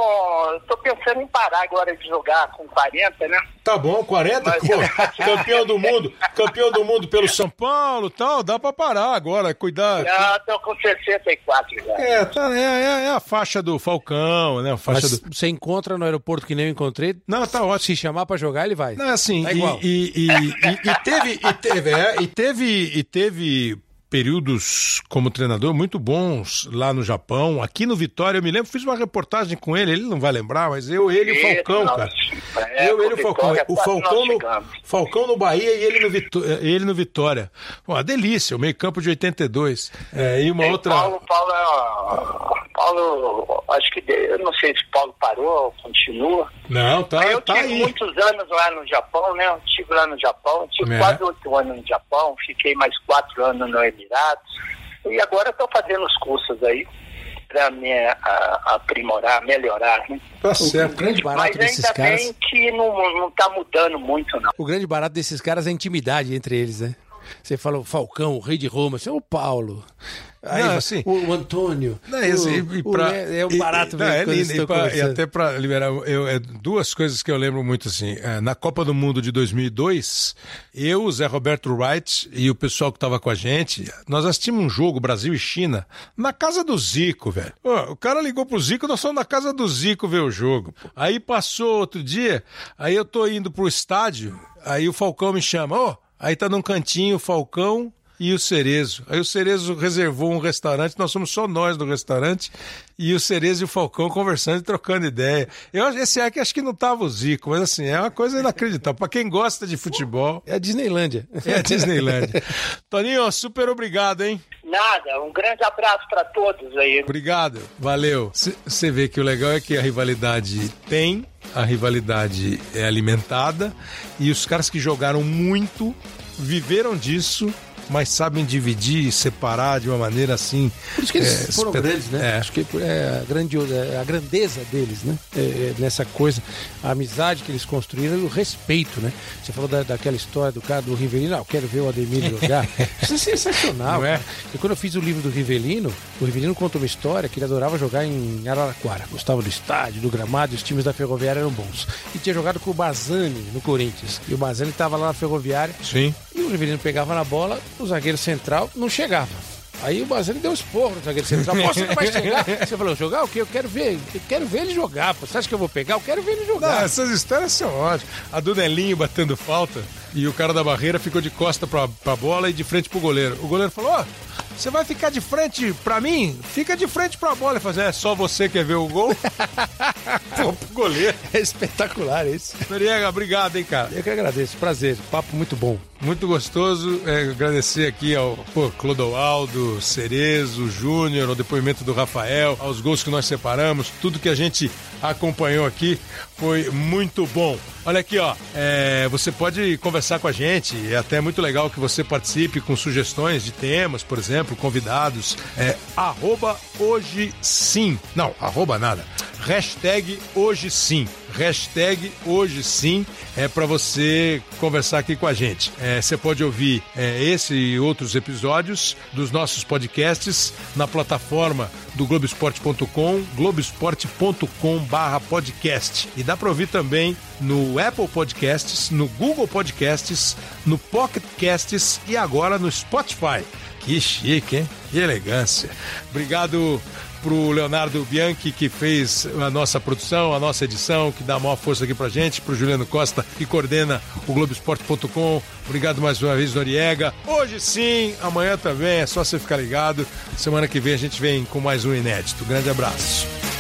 Eu tô pensando em parar agora de jogar com 40, né? Tá bom, 40? Mas- Pô, campeão do mundo, campeão do mundo pelo São Paulo e tal, dá pra parar agora, cuidar. Já tô com 64 já. É, tá, é, é- é a faixa do Falcão, né? A faixa Mas do. você encontra no aeroporto que nem eu encontrei. Não, tá ótimo. Se chamar pra jogar, ele vai. Não, assim, Tá e, igual. e, e, e- e teve, e teve, é, e teve, e teve períodos como treinador muito bons lá no Japão, aqui no Vitória, eu me lembro, fiz uma reportagem com ele, ele não vai lembrar, mas eu, ele e o Falcão, Isso, cara. é, eu, ele e o Falcão, Vitória, o Falcão nós no. Falcão no Bahia e ele no, Vitó- ele no Vitória. Uma delícia, o meio campo de 82. É, e uma Tem outra... Paulo, Paulo, é- Paulo, acho que de- eu não sei se Paulo parou ou continua. Não, tá, eu tá tive aí. muitos anos lá no Japão, né? Eu estive lá no Japão, tive É. quase oito anos no Japão, fiquei mais quatro anos no Emirados. E agora estou fazendo os cursos aí para me a- aprimorar, melhorar. Né? Tá O certo. grande Mas barato desses ainda caras. bem que não, não tá mudando muito, não. O grande barato desses caras é a intimidade entre eles, né? Você fala o Falcão, o rei de Roma, você é o Paulo. Aí, Não, assim- o, o Antônio. Não, esse- o, e o pra- Le- é um e- barato e- ver não, é e, pra- e até para liberar, eu, é, duas coisas que eu lembro muito assim. é, na Copa do Mundo de 2002, eu, o Zé Roberto Wright e o pessoal que estava com a gente, nós assistimos um jogo Brasil e China na casa do Zico, velho. O cara ligou pro Zico, nós fomos na casa do Zico ver o jogo. pô. Aí passou outro dia, aí eu tô indo pro estádio, aí o Falcão me chama, ô, aí tá num cantinho o Falcão e o Cerezo. Aí o Cerezo reservou um restaurante, nós somos só nós do restaurante, e o Cerezo e o Falcão conversando e trocando ideia. Eu, esse é que acho que não tava o Zico, mas assim, é uma coisa inacreditável. Pra quem gosta de futebol, É a Disneylândia. é a Disneylandia. Toninho, super obrigado, hein? Nada, um grande abraço para todos aí. Obrigado, valeu. Você vê que o legal é que a rivalidade tem, a rivalidade é alimentada, e os caras que jogaram muito viveram disso, mas sabem dividir e separar de uma maneira assim. Por isso que eles é, foram espet- grandes, né? É. Acho que é a, grandiosa, é a grandeza deles, né? É, é nessa coisa, a amizade que eles construíram e o respeito, né? Você falou da, daquela história do cara do Rivelino, ah, eu quero ver o Ademir jogar. Isso é sensacional. Não é? E quando eu fiz o livro do Rivelino, o Rivelino contou uma história que ele adorava jogar em Araraquara. Gostava do estádio, do gramado, e os times da Ferroviária eram bons. E tinha jogado com o Bazani no Corinthians. E o Bazani estava lá na Ferroviária. Sim. E o Rivelino pegava na bola, o zagueiro central não chegava. Aí o Bazani deu um esporro no zagueiro central. Pô, você não vai chegar? Você falou, jogar o quê? Eu quero ver. Eu quero ver ele jogar. Pô. Você acha que eu vou pegar? Eu quero ver ele Não, jogar. essas histórias são ótimas. A do Nelinho batendo falta e o cara da barreira ficou de costa pra, pra bola e de frente pro goleiro. O goleiro falou: Ó, você vai ficar de frente pra mim? Fica de frente pra bola. Ele falou: É só você quer ver o gol? Pô, pro goleiro. É espetacular isso. Noriega, obrigado, hein, cara. Eu que agradeço. Prazer. Papo muito bom. Muito gostoso é, agradecer aqui ao pô, Clodoaldo, Cerezo, Júnior, ao depoimento do Rafael, aos gols que nós separamos, tudo que a gente acompanhou aqui foi muito bom. Olha aqui, ó, é, você pode conversar com a gente, é até muito legal que você participe com sugestões de temas, por exemplo, convidados. É arroba hoje sim. Não, arroba nada. Hashtag hoje sim. Hashtag hoje sim é para você conversar aqui com a gente. É, você pode ouvir é, esse e outros episódios dos nossos podcasts na plataforma do globesport.com barra podcast. E dá para ouvir também no Apple Podcasts, no Google Podcasts, no Pocket Casts e agora no Spotify. Que chique, hein? Que elegância. Obrigado pro Leonardo Bianchi, que fez a nossa produção, a nossa edição, que dá a maior força aqui pra gente, pro Juliano Costa, que coordena o Globoesporte.com. Obrigado mais uma vez, Noriega. Hoje sim, amanhã também, é só você ficar ligado. Semana que vem a gente vem com mais um inédito. Grande abraço.